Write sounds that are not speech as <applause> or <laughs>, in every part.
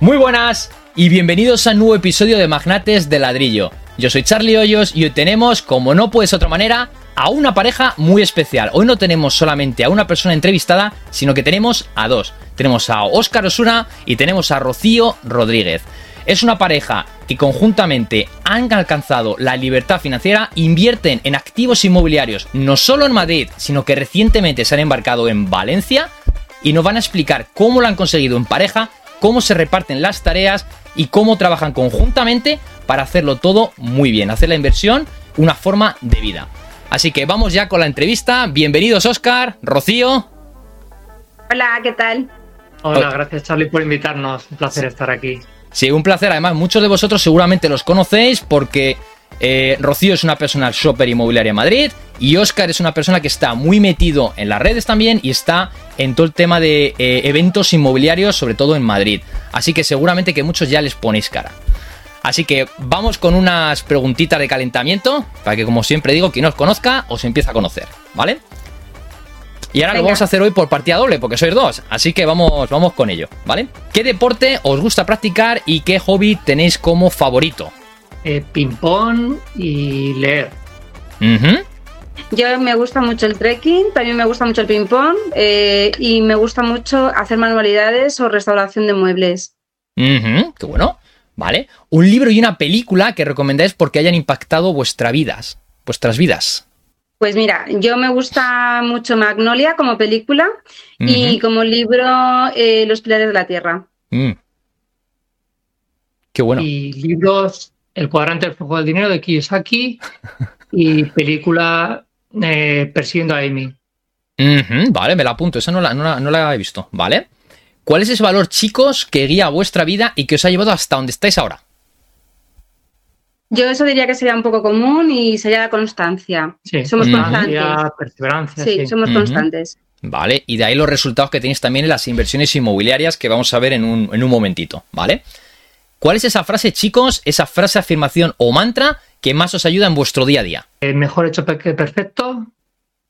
Muy buenas y bienvenidos a un nuevo episodio de Magnates de Ladrillo. Yo soy Charlie Hoyos y hoy tenemos, como no puede ser otra manera, a una pareja muy especial. Hoy no tenemos solamente a una persona entrevistada, sino que tenemos a dos. Tenemos a Óscar Osuna y tenemos a Rocío Rodríguez. Es una pareja que conjuntamente han alcanzado la libertad financiera, invierten en activos inmobiliarios, no solo en Madrid, sino que recientemente se han embarcado en Valencia y nos van a explicar cómo lo han conseguido en pareja, cómo se reparten las tareas y cómo trabajan conjuntamente para hacerlo todo muy bien, hacer la inversión una forma de vida. Así que vamos ya con la entrevista. Bienvenidos Oscar, Rocío. Hola, ¿qué tal? Hola, gracias Charlie por invitarnos. Un placer estar aquí. Sí, un placer. Además, muchos de vosotros seguramente los conocéis porque eh, Rocío es una persona shopper inmobiliaria en Madrid y Oscar es una persona que está muy metido en las redes también y está en todo el tema de eh, eventos inmobiliarios, sobre todo en Madrid. Así que seguramente que muchos ya les ponéis cara. Así que vamos con unas preguntitas de calentamiento para que, como siempre digo, quien os conozca os empiece a conocer, ¿vale? Y ahora lo vamos a hacer hoy por partida doble, porque sois dos. Así que vamos, vamos con ello, ¿vale? ¿Qué deporte os gusta practicar y qué hobby tenéis como favorito? Eh, Ping-pong y leer. Yo me gusta mucho el trekking, también me gusta mucho el ping-pong eh, y me gusta mucho hacer manualidades o restauración de muebles. Qué bueno. Vale. Un libro y una película que recomendáis porque hayan impactado vuestras vidas. Vuestras vidas. Pues mira, yo me gusta mucho Magnolia como película y como libro eh, Los Pilares de la Tierra. Mm. Qué bueno. Y libros El cuadrante del flujo del dinero de Kiyosaki y película eh, Persiguiendo a Amy. Vale, me la apunto. Esa no la, no la he visto. Vale. ¿Cuál es ese valor, chicos, que guía vuestra vida y que os ha llevado hasta donde estáis ahora? Yo eso diría que sería un poco común y sería la constancia. Sí, somos constantes. Perseverancia. Sí, somos constantes. Vale, y de ahí los resultados que tenéis también en las inversiones inmobiliarias que vamos a ver en un, en un momentito, ¿vale? ¿Cuál es esa frase, chicos, esa frase, afirmación o mantra que más os ayuda en vuestro día a día? El mejor hecho que perfecto,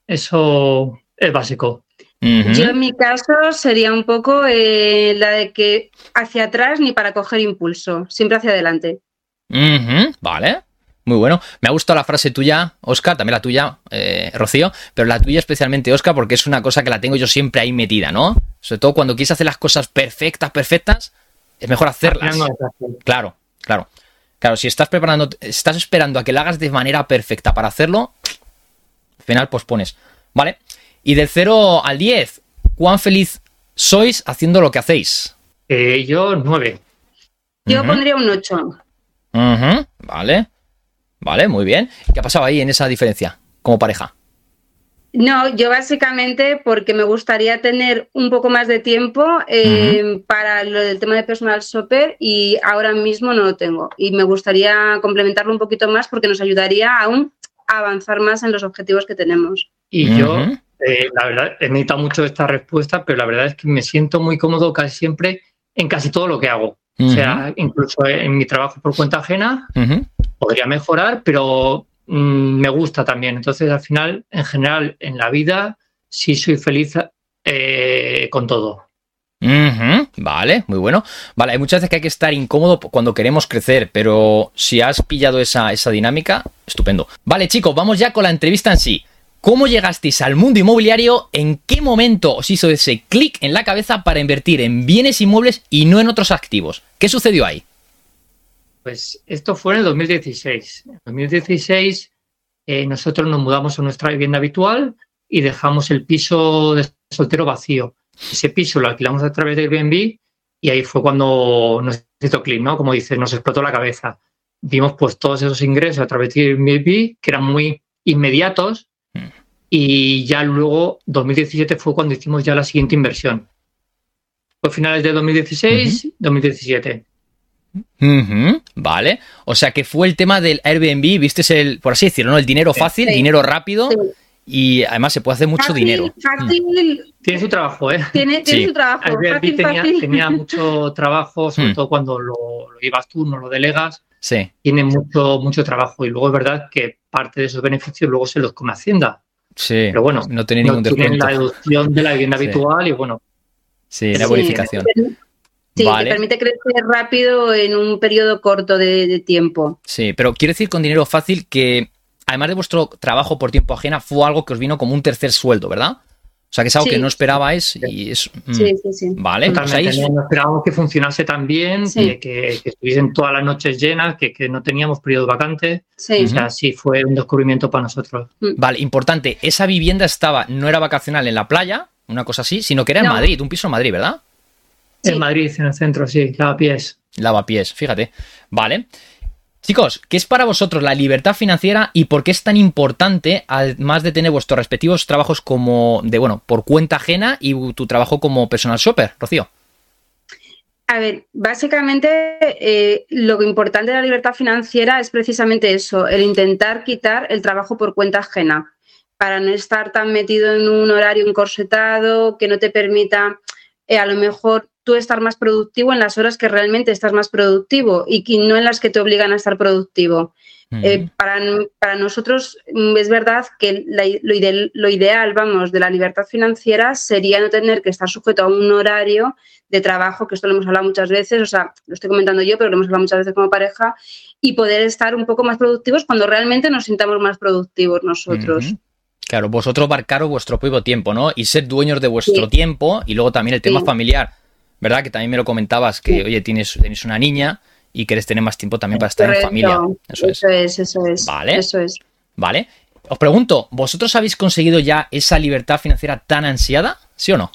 eso es básico. Yo en mi caso sería un poco eh, la de que hacia atrás ni para coger impulso, siempre hacia adelante. Vale. Muy bueno. Me ha gustado la frase tuya, Oscar, también la tuya, eh, Rocío, pero la tuya especialmente, Oscar, porque es una cosa que la tengo yo siempre ahí metida, ¿no? Sobre todo cuando quieres hacer las cosas perfectas, perfectas, es mejor hacerlas. Claro, claro. Claro, si estás preparando, estás esperando a que la hagas de manera perfecta para hacerlo, al final pospones. ¿Vale? Y del 0 al 10, ¿cuán feliz sois haciendo lo que hacéis? Eh, yo 9. Yo pondría un 8. Vale. Vale, muy bien. ¿Qué ha pasado ahí en esa diferencia como pareja? No, yo básicamente porque me gustaría tener un poco más de tiempo eh, para lo del tema de personal shopper y ahora mismo no lo tengo. Y me gustaría complementarlo un poquito más porque nos ayudaría aún a avanzar más en los objetivos que tenemos. Y yo, eh, la verdad, he meditado mucho esta respuesta, pero la verdad es que me siento muy cómodo casi siempre en casi todo lo que hago. O sea, incluso en mi trabajo por cuenta ajena podría mejorar, pero mm, me gusta también. Entonces, al final, en general, en la vida, sí soy feliz eh, con todo. Vale, muy bueno. Vale, hay muchas veces que hay que estar incómodo cuando queremos crecer, pero si has pillado esa, esa dinámica, estupendo. Vale, chicos, vamos ya con la entrevista en sí. ¿Cómo llegasteis al mundo inmobiliario? ¿En qué momento os hizo ese clic en la cabeza para invertir en bienes inmuebles y no en otros activos? ¿Qué sucedió ahí? Pues esto fue en el 2016. En 2016 eh, nosotros nos mudamos a nuestra vivienda habitual y dejamos el piso de soltero vacío. Ese piso lo alquilamos a través de Airbnb y ahí fue cuando nos hizo clic, ¿no? Como dices, nos explotó la cabeza. Vimos pues todos esos ingresos a través de Airbnb que eran muy inmediatos y ya luego, 2017 fue cuando hicimos ya la siguiente inversión. Fue finales de 2016, 2017. Vale. O sea que fue el tema del Airbnb, viste el, por así decirlo, ¿no? El dinero fácil, dinero rápido. Y además se puede hacer mucho dinero. Fácil. Tiene su trabajo, ¿eh? Tiene, su trabajo. Airbnb tenía, mucho trabajo, sobre mm. todo cuando lo, lo, llevas tú, no lo delegas. Sí. Tiene mucho, mucho trabajo. Y luego es verdad que parte de esos beneficios luego se los come Hacienda. Sí, pero bueno, no tiene ningún descuento. la deducción de la vivienda habitual y bueno. Sí, la bonificación. Sí, te permite crecer rápido en un periodo corto de, tiempo. Sí, pero quiero decir con dinero fácil que, además de vuestro trabajo por tiempo ajena, fue algo que os vino como un tercer sueldo, ¿verdad? O sea, que es algo que no esperabais y es... Mm, sí, sí, sí. Vale, pues ahí... No esperábamos que funcionase tan bien, que, estuviesen todas las noches llenas, que, no teníamos periodo vacante. Sí. O sea, sí fue un descubrimiento para nosotros. Mm. Vale, importante, esa vivienda estaba, no era vacacional en la playa, una cosa así, sino que era en Madrid, un piso en Madrid, ¿verdad? En Madrid, en el centro, sí, lavapiés. Lavapiés, fíjate. Vale. Chicos, ¿qué es para vosotros la libertad financiera y por qué es tan importante, además de tener vuestros respectivos trabajos como de, bueno, por cuenta ajena y tu trabajo como personal shopper, Rocío? A ver, básicamente eh, lo importante de la libertad financiera es precisamente eso, el intentar quitar el trabajo por cuenta ajena, para no estar tan metido en un horario encorsetado que no te permita eh, a lo mejor tú estar más productivo en las horas que realmente estás más productivo y no en las que te obligan a estar productivo. Eh, para, para, nosotros mm, es verdad que lo, ideal, vamos, de la libertad financiera sería no tener que estar sujeto a un horario de trabajo, que esto lo hemos hablado muchas veces, o sea, lo estoy comentando yo, pero lo hemos hablado muchas veces como pareja, y poder estar un poco más productivos cuando realmente nos sintamos más productivos nosotros. Claro, vosotros marcaros vuestro propio tiempo, ¿no? Y ser dueños de vuestro tiempo y luego también el tema familiar, ¿verdad? Que también me lo comentabas, que, oye, tienes, tienes una niña y quieres tener más tiempo también para estar en familia. Eso, eso es. eso es. Vale. Eso es. Vale. Os pregunto, ¿vosotros habéis conseguido ya esa libertad financiera tan ansiada? ¿Sí o no?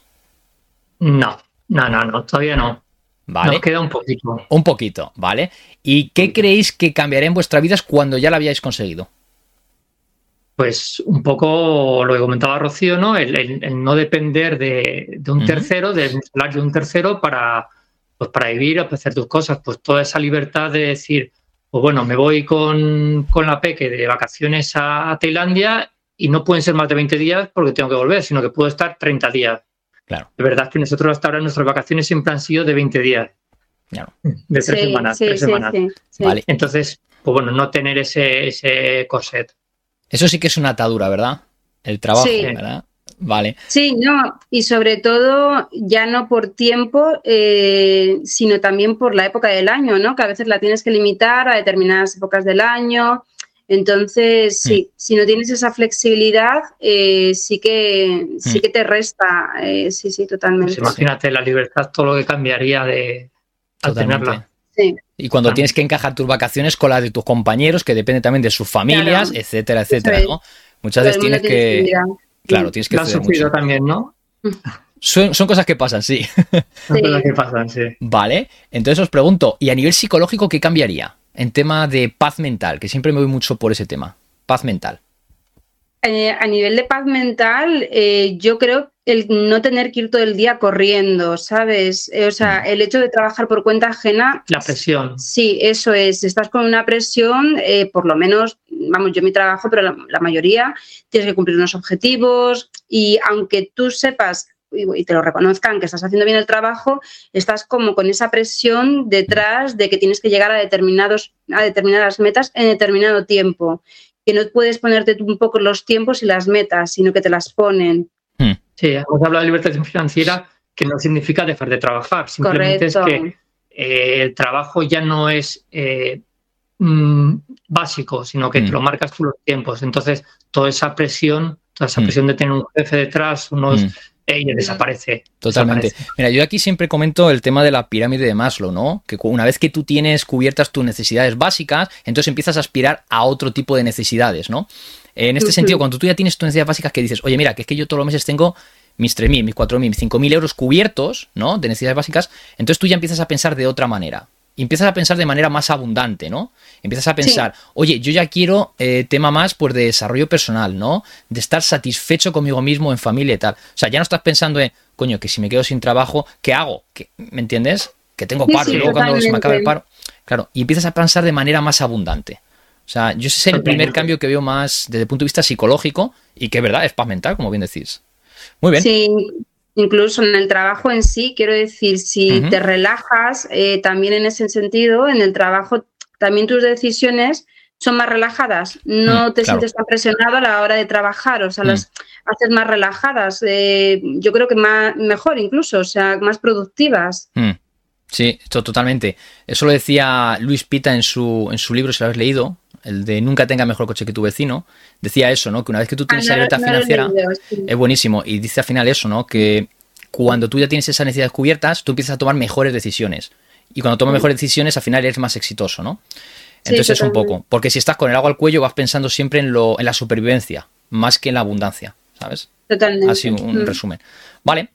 No, no, no, no, todavía no. Vale. Nos queda un poquito. Un poquito, ¿vale? ¿Y qué creéis que cambiaría en vuestra vida cuando ya la habíais conseguido? Pues un poco lo que comentaba Rocío, ¿no? El, no depender de, un tercero, de hablar de un tercero para, pues para vivir, para hacer tus cosas, pues toda esa libertad de decir, pues bueno, me voy con, la peque de vacaciones a, Tailandia y no pueden ser más de 20 días porque tengo que volver, sino que puedo estar 30 días. Claro. De verdad que nosotros hasta ahora nuestras vacaciones siempre han sido de 20 días. Claro. De tres semanas. tres semanas. Vale. Entonces, pues bueno, no tener ese, ese corset. Eso sí que es una atadura, ¿verdad? El trabajo, ¿verdad? Vale. Sí, no, y sobre todo ya no por tiempo, eh, sino también por la época del año, ¿no? Que a veces la tienes que limitar a determinadas épocas del año. Entonces, sí, mm. si no tienes esa flexibilidad, eh, sí que sí mm. que te resta. Eh, sí, sí, totalmente. Pues imagínate la libertad, todo lo que cambiaría de al tenerla. Y cuando tienes que encajar tus vacaciones con las de tus compañeros, que depende también de sus familias, etcétera, etcétera, ¿no? Muchas veces tienes que... claro, tienes que... Lo has sufrido también, ¿no? <laughs> Son, cosas que pasan, sí. Son cosas que pasan, sí. Vale, entonces os pregunto, ¿y a nivel psicológico qué cambiaría? En tema de paz mental, que siempre me voy mucho por ese tema. Paz mental. Eh, a nivel de paz mental, eh, yo creo el no tener que ir todo el día corriendo, ¿sabes? Eh, o sea, mm. el hecho de trabajar por cuenta ajena. La presión. Sí, eso es. Estás con una presión, por lo menos, vamos, yo mi trabajo, pero la, mayoría, tienes que cumplir unos objetivos y aunque tú sepas y te lo reconozcan que estás haciendo bien el trabajo, estás como con esa presión detrás de que tienes que llegar a determinados a determinadas metas en determinado tiempo que no puedes ponerte un poco los tiempos y las metas, sino que te las ponen. Hmm. Sí, hemos hablado de libertad financiera, que no significa dejar de trabajar, simplemente es que eh, el trabajo ya no es eh, mm, básico, sino que te hmm. lo marcas tú los tiempos. Entonces, toda esa presión, toda esa hmm. presión de tener un jefe detrás, unos ella desaparece. Totalmente. Mira, yo aquí siempre comento el tema de la pirámide de Maslow, ¿no? Que una vez que tú tienes cubiertas tus necesidades básicas, entonces empiezas a aspirar a otro tipo de necesidades, ¿no? En este sentido, cuando tú ya tienes tus necesidades básicas que dices, oye, mira, que es que yo todos los meses tengo mis 3.000, mis 4.000, mis 5.000 euros cubiertos, ¿no? De necesidades básicas, entonces tú ya empiezas a pensar de otra manera y empiezas a pensar de manera más abundante, ¿no? Empiezas a pensar, oye, yo ya quiero eh, tema más pues, de desarrollo personal, ¿no? De estar satisfecho conmigo mismo en familia y tal. O sea, ya no estás pensando en, coño, que si me quedo sin trabajo, ¿qué hago? ¿Me entiendes? Que tengo paro y luego cuando se me acabe el paro. Claro, y empiezas a pensar de manera más abundante. O sea, yo ese es el primer cambio que veo más desde el punto de vista psicológico y que, ¿verdad? Es paz mental, como bien decís. Muy bien. Sí, incluso en el trabajo en sí, quiero decir, si te relajas, eh, también en ese sentido, en el trabajo, también tus decisiones son más relajadas, no mm, te sientes tan presionado a la hora de trabajar, o sea, mm. las haces más relajadas, eh, yo creo que más, mejor incluso, o sea, más productivas. Mm. Sí, esto totalmente. Eso lo decía Luis Pita en su, en su libro, si lo habéis leído, el de Nunca tenga mejor coche que tu vecino. Decía eso, ¿no? Que una vez que tú tienes Ah, no, libertad financiera, sí. es buenísimo. Y dice al final eso, ¿no? Que cuando tú ya tienes esas necesidades cubiertas, tú empiezas a tomar mejores decisiones. Y cuando tomas mejores decisiones, al final eres más exitoso, ¿no? Sí, Entonces es un poco. Porque si estás con el agua al cuello, vas pensando siempre en, lo, en la supervivencia, más que en la abundancia, ¿sabes? Totalmente. Así un, Mm. resumen. Vale.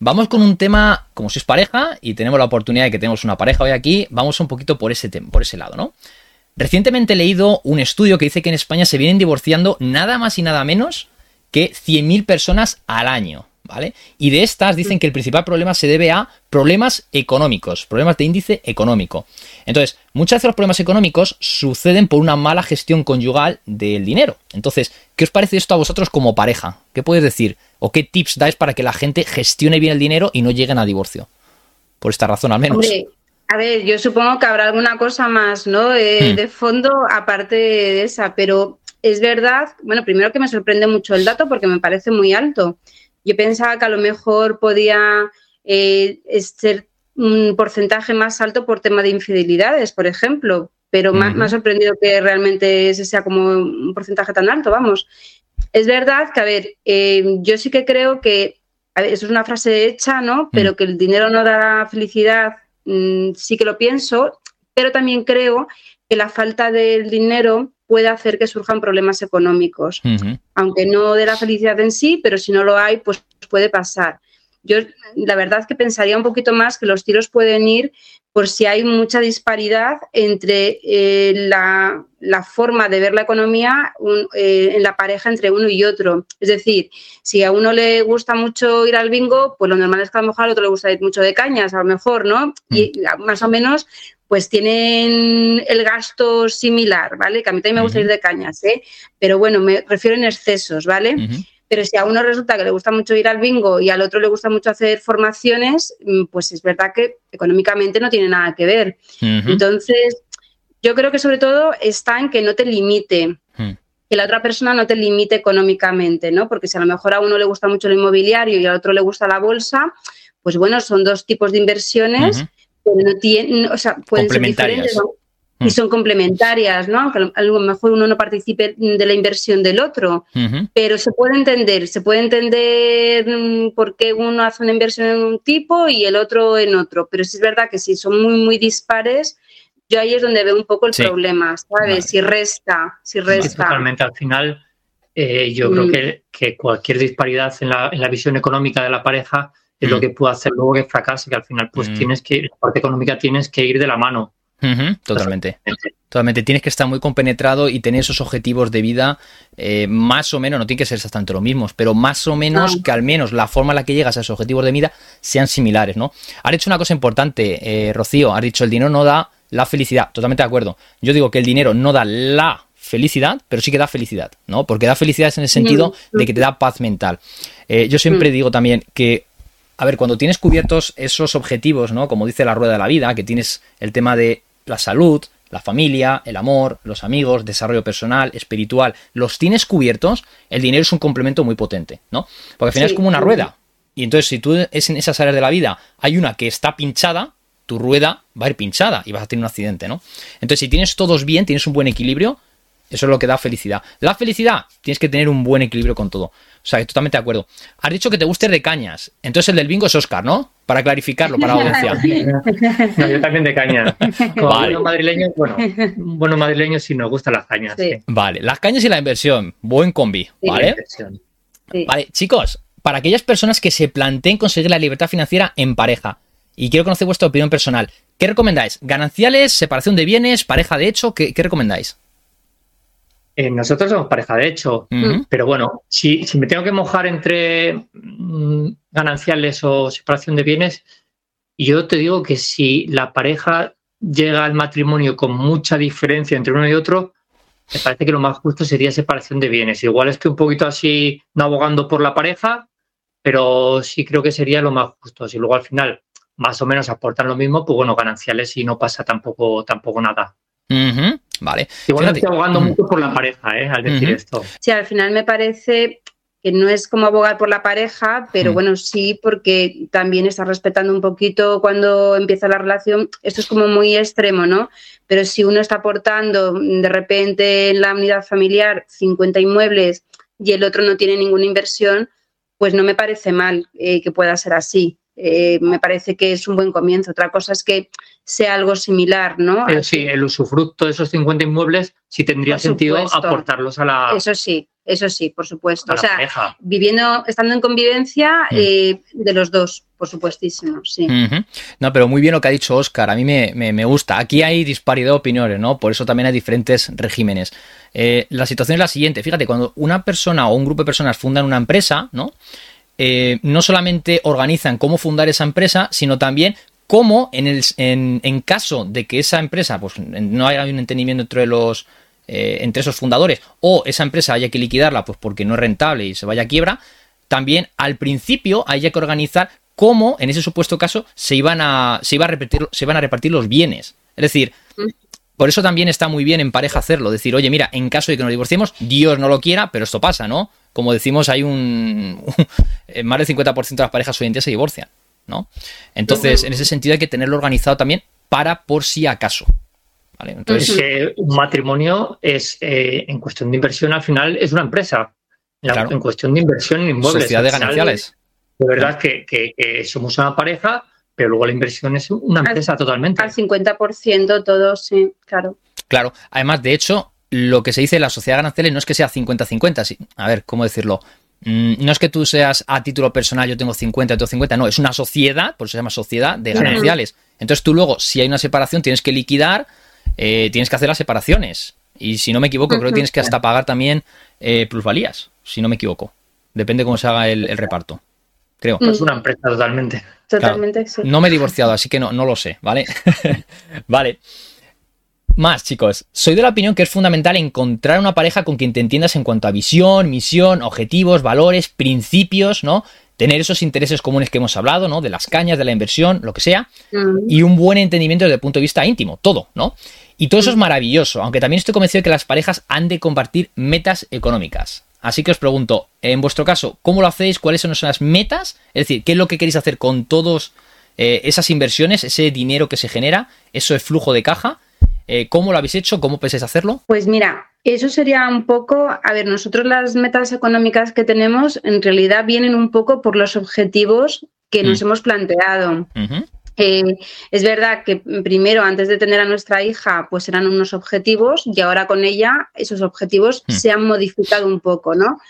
Vamos con un tema, como sois pareja y tenemos la oportunidad de que tenemos una pareja hoy aquí, vamos un poquito por ese, tem- por ese lado, ¿no? Recientemente he leído un estudio que dice que en España se vienen divorciando nada más y nada menos que 100.000 personas al año, ¿vale? Y de estas dicen que el principal problema se debe a problemas económicos, problemas de índice económico. Entonces, muchas veces los problemas económicos suceden por una mala gestión conyugal del dinero. Entonces, ¿qué os parece esto a vosotros como pareja? ¿Qué podéis decir? ¿O qué tips dais para que la gente gestione bien el dinero y no lleguen a divorcio? Por esta razón al menos. Hombre, a ver, yo supongo que habrá alguna cosa más, ¿no? Eh, Hmm. De fondo, aparte de esa, pero es verdad, bueno, primero que me sorprende mucho el dato porque me parece muy alto. Yo pensaba que a lo mejor podía eh, ser un porcentaje más alto por tema de infidelidades, por ejemplo, pero me ha- me ha Ujú. sorprendido que realmente ese sea como un porcentaje tan alto, vamos. Es verdad que, a ver, eh, yo sí que creo que, a ver, eso es una frase hecha, ¿no? Pero que el dinero no da felicidad, mm, sí que lo pienso, pero también creo que la falta del dinero puede hacer que surjan problemas económicos, aunque no de la felicidad en sí, pero si no lo hay, pues puede pasar. Yo la verdad que pensaría un poquito más que los tiros pueden ir por si hay mucha disparidad entre eh, la, la forma de ver la economía un- eh, en la pareja entre uno y otro. Es decir, si a uno le gusta mucho ir al bingo, pues lo normal es que a lo mejor al otro le gusta ir mucho de cañas, a lo mejor, ¿no? Y más o menos, pues tienen el gasto similar, ¿vale? Que a mí también me gusta ir de cañas, ¿eh? Pero bueno, me refiero en excesos, ¿vale? Pero si a uno resulta que le gusta mucho ir al bingo y al otro le gusta mucho hacer formaciones, mm, pues es verdad que económicamente no tiene nada que ver. Entonces, yo creo que sobre todo está en que no te limite, Mm. que la otra persona no te limite económicamente, ¿no? Porque si a lo mejor a uno le gusta mucho el inmobiliario y al otro le gusta la bolsa, pues bueno, son dos tipos de inversiones, Ujú. pero no tienen, o sea, pueden ser diferentes ¿no? Mm. y son complementarias, ¿no? Aunque a lo mejor uno no participe de la inversión del otro Ujú. pero se puede entender, se puede entender mm, por qué uno hace una inversión en un tipo y el otro en otro, pero sí es verdad que si son muy, muy dispares, yo ahí es donde veo un poco el Sí. problema, ¿sabes? Vale. Si resta, si resta. totalmente. Al final, eh, yo Mm. creo que, que cualquier disparidad en la, en la visión económica de la pareja es Mm. lo que puede hacer luego que fracase, que al final, pues Mm. tienes que, la parte económica tienes que ir de la mano. Totalmente. Totalmente, tienes que estar muy compenetrado y tener esos objetivos de vida eh, más o menos, no tiene que ser exactamente los mismos, pero más o menos No. que al menos la forma en la que llegas a esos objetivos de vida sean similares, ¿no? Has dicho una cosa importante, eh, Rocío, has dicho el dinero no da la felicidad, totalmente de acuerdo. Yo digo que el dinero no da la felicidad, pero sí que da felicidad, ¿no? Porque da felicidad en el sentido de que te da paz mental. Eh, yo siempre Mm. digo también que a ver, cuando tienes cubiertos esos objetivos, ¿no? Como dice la rueda de la vida, que tienes el tema de la salud, la familia, el amor, los amigos, desarrollo personal, espiritual, los tienes cubiertos, el dinero es un complemento muy potente, ¿no? Porque al final Sí, es como una rueda. Y entonces, si tú es en esas áreas de la vida hay una que está pinchada, tu rueda va a ir pinchada y vas a tener un accidente, ¿no? Entonces, si tienes todos bien, tienes un buen equilibrio, eso es lo que da felicidad. La felicidad, tienes que tener un buen equilibrio con todo. O sea, que totalmente de acuerdo. Has dicho que te guste de cañas. Entonces el del bingo es Oscar, ¿no? Para clarificarlo, para la audiencia. <laughs> No, yo también de caña. <laughs> Como Vale. buenos madrileños, bueno, un bueno madrileño sí nos gustan las cañas. Sí. sí. Vale, las cañas y la inversión. Buen combi, Sí. ¿vale? Vale, chicos, para aquellas personas que se planteen conseguir la libertad financiera en pareja, y quiero conocer vuestra opinión personal, ¿qué recomendáis? ¿Gananciales, separación de bienes, pareja de hecho? ¿Qué, qué recomendáis? Eh, nosotros somos pareja, de hecho. Pero bueno, si, si me tengo que mojar entre mm, gananciales o separación de bienes, yo te digo que si la pareja llega al matrimonio con mucha diferencia entre uno y otro, me parece que lo más justo sería separación de bienes. Igual estoy un poquito así, no abogando por la pareja, pero sí creo que sería lo más justo. Si luego al final más o menos aportan lo mismo, pues bueno, gananciales y no pasa tampoco, tampoco nada. Vale. Igual Fíjate. estoy abogando Mm. mucho por la pareja, ¿eh? al decir esto. Sí, al final me parece, que no es como abogar por la pareja, pero mm. bueno, sí, porque también está respetando un poquito cuando empieza la relación. Esto es como muy extremo, ¿no? Pero si uno está aportando de repente en la unidad familiar 50 inmuebles y el otro no tiene ninguna inversión, pues no me parece mal eh, que pueda ser así. Eh, me parece que es un buen comienzo. Otra cosa es que sea algo similar, ¿no? Pero sí, el usufructo de esos 50 inmuebles sí tendría sentido aportarlos a la. Eso sí, eso sí, por supuesto. O sea, viviendo, estando en convivencia mm. eh, de los dos, por supuestísimo, sí. No, pero muy bien lo que ha dicho Oscar, a mí me, gusta. Aquí hay disparidad de opiniones, ¿no? Por eso también hay diferentes regímenes. Eh, la situación es la siguiente, fíjate, cuando una persona o un grupo de personas fundan una empresa, ¿no? Eh, no solamente organizan cómo fundar esa empresa, sino también cómo, en, el, en, caso de que esa empresa pues, no haya un entendimiento entre los eh, entre esos fundadores o esa empresa haya que liquidarla pues porque no es rentable y se vaya a quiebra, también al principio haya que organizar cómo en ese supuesto caso se iban a se iba a repartir se van a repartir los bienes. Es decir, por eso también está muy bien en pareja hacerlo, decir, "Oye, mira, en caso de que nos divorciemos, Dios no lo quiera, pero esto pasa, ¿no?" Como decimos, hay un. más del 50% de las parejas hoy en día se divorcian, ¿no? Entonces, en ese sentido hay que tenerlo organizado también para por si acaso. ¿vale? Entonces, es que un matrimonio es, eh, en cuestión de inversión, al final es una empresa. En cuestión de inversión en inmuebles. Sociedad de gananciales. De verdad que, que, somos una pareja, pero luego la inversión es una empresa totalmente. Al 50% todo, sí, claro. Claro, además, de hecho, lo que se dice en la sociedad gananciales no es que sea 50-50, a ver, ¿cómo decirlo? Mm, no es que tú seas a título personal, yo tengo 50, tú 50, no, es una sociedad, por eso se llama sociedad de gananciales. Entonces tú luego, si hay una separación, tienes que liquidar, eh, tienes que hacer las separaciones. Y si no me equivoco, creo que tienes que hasta pagar también eh, plusvalías, si no me equivoco. Depende cómo se haga el, reparto. Creo. Es una empresa totalmente. Totalmente, sí. No me he divorciado, así que no, no lo sé, ¿vale? <laughs> vale. Más, chicos, soy de la opinión que es fundamental encontrar una pareja con quien te entiendas en cuanto a visión, misión, objetivos, valores, principios, ¿no? Tener esos intereses comunes que hemos hablado, ¿no? De las cañas, de la inversión, lo que sea. Mm. Y un buen entendimiento desde el punto de vista íntimo, todo, ¿no? Y todo eso es mm. maravilloso, aunque también estoy convencido de que las parejas han de compartir metas económicas. Así que os pregunto, en vuestro caso, ¿cómo lo hacéis? ¿Cuáles son las metas? Es decir, ¿qué es lo que queréis hacer con todas eh, esas inversiones, ese dinero que se genera, ese flujo de caja? Eh, ¿Cómo lo habéis hecho? ¿Cómo pensáis hacerlo? Pues mira, eso sería un poco, a ver, nosotros las metas económicas que tenemos en realidad vienen un poco por los objetivos que nos mm. hemos planteado. Eh, es verdad que primero, antes de tener a nuestra hija, pues eran unos objetivos y ahora con ella esos objetivos mm. se han modificado un poco, ¿no?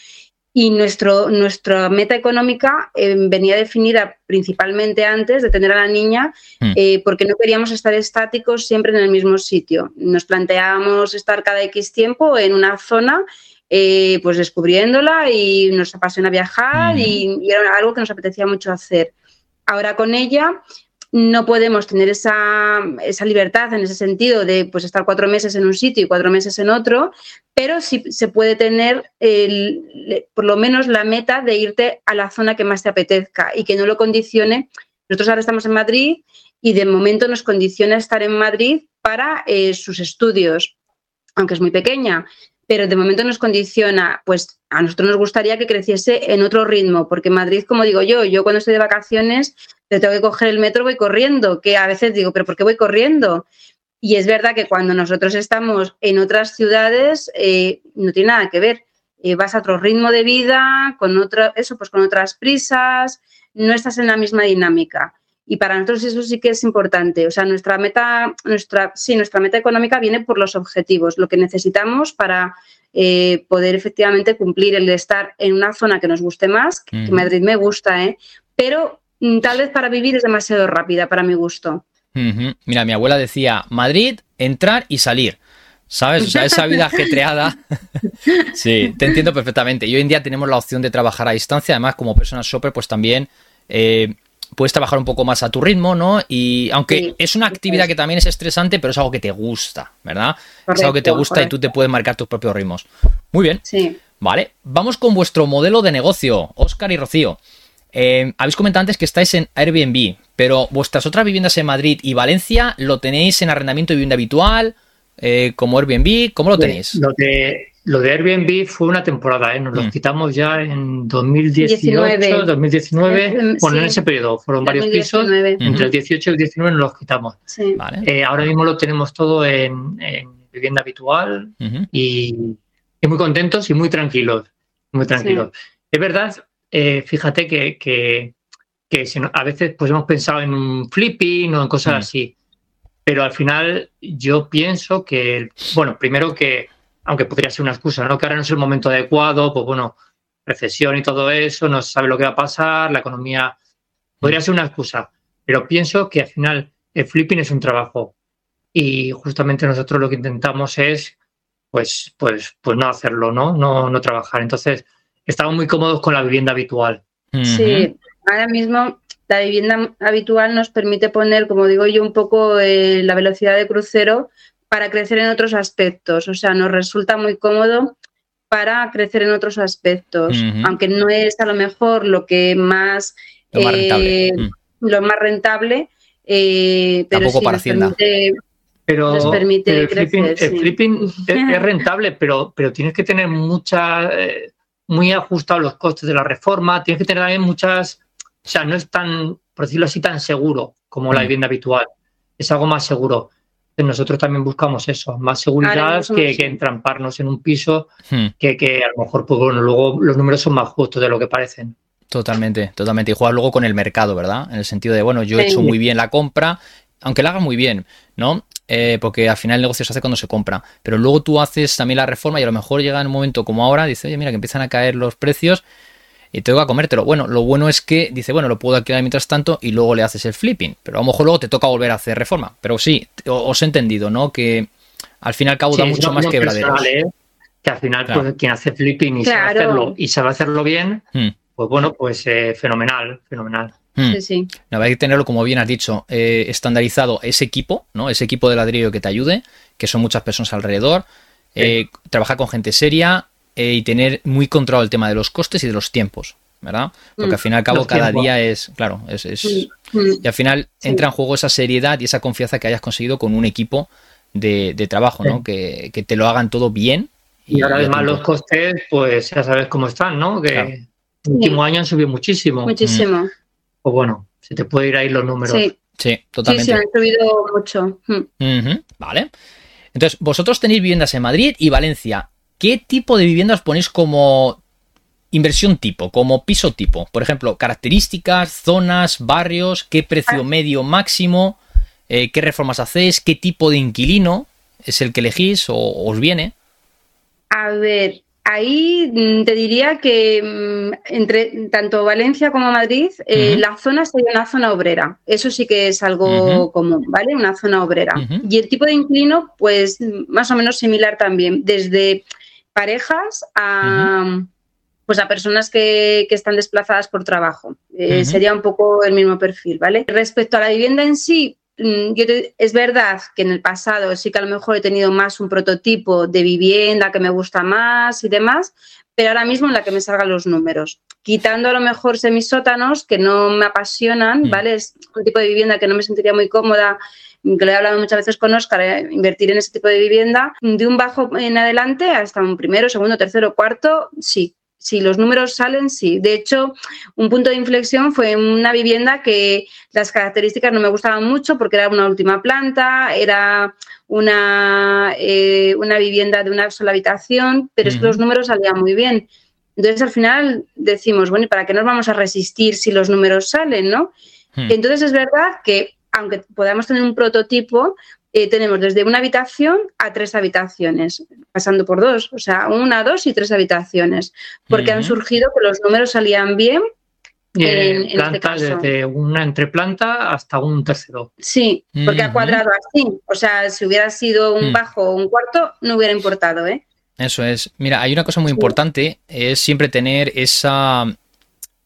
Y nuestro, nuestra meta económica eh, venía definida principalmente antes de tener a la niña, hmm. eh, porque no queríamos estar estáticos siempre en el mismo sitio. Nos planteábamos estar cada X tiempo en una zona, eh, pues descubriéndola y nos apasiona viajar hmm. y, y, era algo que nos apetecía mucho hacer. Ahora con ella no podemos tener esa, esa, libertad en ese sentido de pues, estar cuatro meses en un sitio y cuatro meses en otro, pero sí se puede tener el, por lo menos la meta de irte a la zona que más te apetezca y que no lo condicione. Nosotros ahora estamos en Madrid y de momento nos condiciona estar en Madrid para eh, sus estudios, aunque es muy pequeña pero de momento nos condiciona, pues a nosotros nos gustaría que creciese en otro ritmo, porque Madrid, como digo yo, yo cuando estoy de vacaciones, te tengo que coger el metro, voy corriendo, que a veces digo, pero ¿por qué voy corriendo? Y es verdad que cuando nosotros estamos en otras ciudades, eh, no tiene nada que ver. Eh, vas a otro ritmo de vida, con otro, eso, pues con otras prisas, no estás en la misma dinámica. Y para nosotros eso sí que es importante. O sea, nuestra meta, nuestra, sí, nuestra meta económica viene por los objetivos, lo que necesitamos para eh, poder efectivamente cumplir el de estar en una zona que nos guste más, que, Madrid me gusta, ¿eh? pero tal vez para vivir es demasiado rápida para mi gusto. Mira, mi abuela decía, Madrid, entrar y salir. ¿Sabes? O sea, esa vida <laughs> ajetreada. <laughs> sí, te entiendo perfectamente. Y hoy en día tenemos la opción de trabajar a distancia. Además, como personas shopper, pues también eh, puedes trabajar un poco más a tu ritmo, ¿no? Y aunque es una actividad que también es estresante, pero es algo que te gusta, ¿verdad? es algo que te gusta y tú te puedes marcar tus propios ritmos. Muy bien. Sí. Vale, vamos con vuestro modelo de negocio, Oscar y Rocío. Eh, habéis comentado antes que estáis en Airbnb, pero vuestras otras viviendas en Madrid y Valencia lo tenéis en arrendamiento de vivienda habitual. eh, como Airbnb? ¿Cómo lo tenéis? Lo de, lo de Airbnb fue una temporada, ¿eh? nos lo mm. quitamos ya en 2018, 2019, bueno, en ese periodo fueron varios pisos, entre el 18 y el 19 nos los quitamos. Eh, ahora mismo lo tenemos todo en, vivienda habitual y, muy contentos y muy tranquilos, muy tranquilos. Es verdad, eh, fíjate que, que, a veces pues hemos pensado en un flipping o en cosas mm. así, pero al final yo pienso que, bueno, primero que, aunque podría ser una excusa, ¿no? que ahora no es el momento adecuado, pues bueno, recesión y todo eso, no se sabe lo que va a pasar, la economía podría ser una excusa, pero pienso que al final el flipping es un trabajo y justamente nosotros lo que intentamos es pues pues pues no hacerlo, ¿no? No no trabajar. Entonces, estamos muy cómodos con la vivienda habitual. Sí, ahora mismo la vivienda habitual nos permite poner, como digo yo, un poco eh, la velocidad de crucero para crecer en otros aspectos. O sea, nos resulta muy cómodo para crecer en otros aspectos, aunque no es a lo mejor lo que más lo más rentable, eh, mm. lo más rentable eh, pero Tampoco para Hacienda. pero, el flipping, <laughs> es, rentable, pero, pero tienes que tener mucha muy ajustado los costes de la reforma, tienes que tener también muchas, o sea, no es tan, por decirlo así, tan seguro como la mm. vivienda habitual, es algo más seguro. Nosotros también buscamos eso, más seguridad que, que, entramparnos en un piso hmm. que, que, a lo mejor, pues bueno, luego los números son más justos de lo que parecen. Totalmente, totalmente. Y jugar luego con el mercado, ¿verdad? En el sentido de, bueno, yo he hecho muy bien la compra, aunque la haga muy bien, ¿no? Eh, porque al final el negocio se hace cuando se compra. Pero luego tú haces también la reforma y a lo mejor llega en un momento como ahora, dice, oye, mira, que empiezan a caer los precios y tengo que comértelo. Bueno, lo bueno es que dice, bueno, lo puedo alquilar mientras tanto y luego le haces el flipping. Pero a lo mejor luego te toca volver a hacer reforma. Pero sí, os he entendido, ¿no? Que al final al cabo da mucho más quebraderos. ¿eh? Que al final, pues, quien hace flipping y sabe hacerlo y sabe hacerlo bien, hmm. pues bueno, pues eh, fenomenal, fenomenal. Hmm. Sí, sí. hay que tenerlo, como bien has dicho, eh, estandarizado ese equipo, ¿no? Ese equipo de ladrillo que te ayude, que son muchas personas alrededor. Eh, trabajar con gente seria eh, y tener muy controlado el tema de los costes y de los tiempos, ¿verdad? Porque al fin y al cabo cada día es, claro, es, y al final entra en juego esa seriedad y esa confianza que hayas conseguido con un equipo de, trabajo, ¿no? Que, te lo hagan todo bien. Y, ahora además los costes, pues ya sabes cómo están, ¿no? Que el último año han subido muchísimo. Muchísimo. Pues bueno, se te puede ir ahí los números. Sí, totalmente. Sí, se han subido mucho. Mm. Vale. Entonces, vosotros tenéis viviendas en Madrid y Valencia. ¿Qué tipo de viviendas ponéis como inversión tipo, como piso tipo? Por ejemplo, características, zonas, barrios, qué precio ah. medio máximo, eh, qué reformas hacéis, qué tipo de inquilino es el que elegís o os viene. A ver, Ahí mm, te diría que mm, entre tanto Valencia como Madrid, eh, la zona sería una zona obrera. Eso sí que es algo común, ¿vale? Una zona obrera. Y el tipo de inquilino, pues más o menos similar también, desde parejas a, pues a personas que, están desplazadas por trabajo. Eh, sería un poco el mismo perfil, ¿vale? Respecto a la vivienda en sí, Mm, es verdad que en el pasado sí que a lo mejor he tenido más un prototipo de vivienda que me gusta más y demás, pero ahora mismo en la que me salgan los números. Quitando a lo mejor semisótanos que no me apasionan, mm. ¿vale? Es un tipo de vivienda que no me sentiría muy cómoda, que le he hablado muchas veces con Oscar, eh, invertir en ese tipo de vivienda, de un bajo en adelante hasta un primero, segundo, tercero, cuarto, sí, si los números salen, sí. De hecho, un punto de inflexión fue una vivienda que las características no me gustaban mucho porque era una última planta, era una, eh, una vivienda de una sola habitación, pero es que los números salían muy bien. Entonces, al final decimos, bueno, ¿y para qué nos vamos a resistir si los números salen, no? Hmm. Entonces, es verdad que aunque podamos tener un prototipo, eh, tenemos desde una habitación a tres habitaciones, pasando por dos, o sea, una, dos y tres habitaciones, porque han surgido que los números salían bien. En, este caso. desde una entreplanta hasta un tercero. Sí, porque ha cuadrado así. O sea, si hubiera sido un mm. bajo o un cuarto, no hubiera importado, ¿eh? Eso es. Mira, hay una cosa muy importante, es siempre tener esa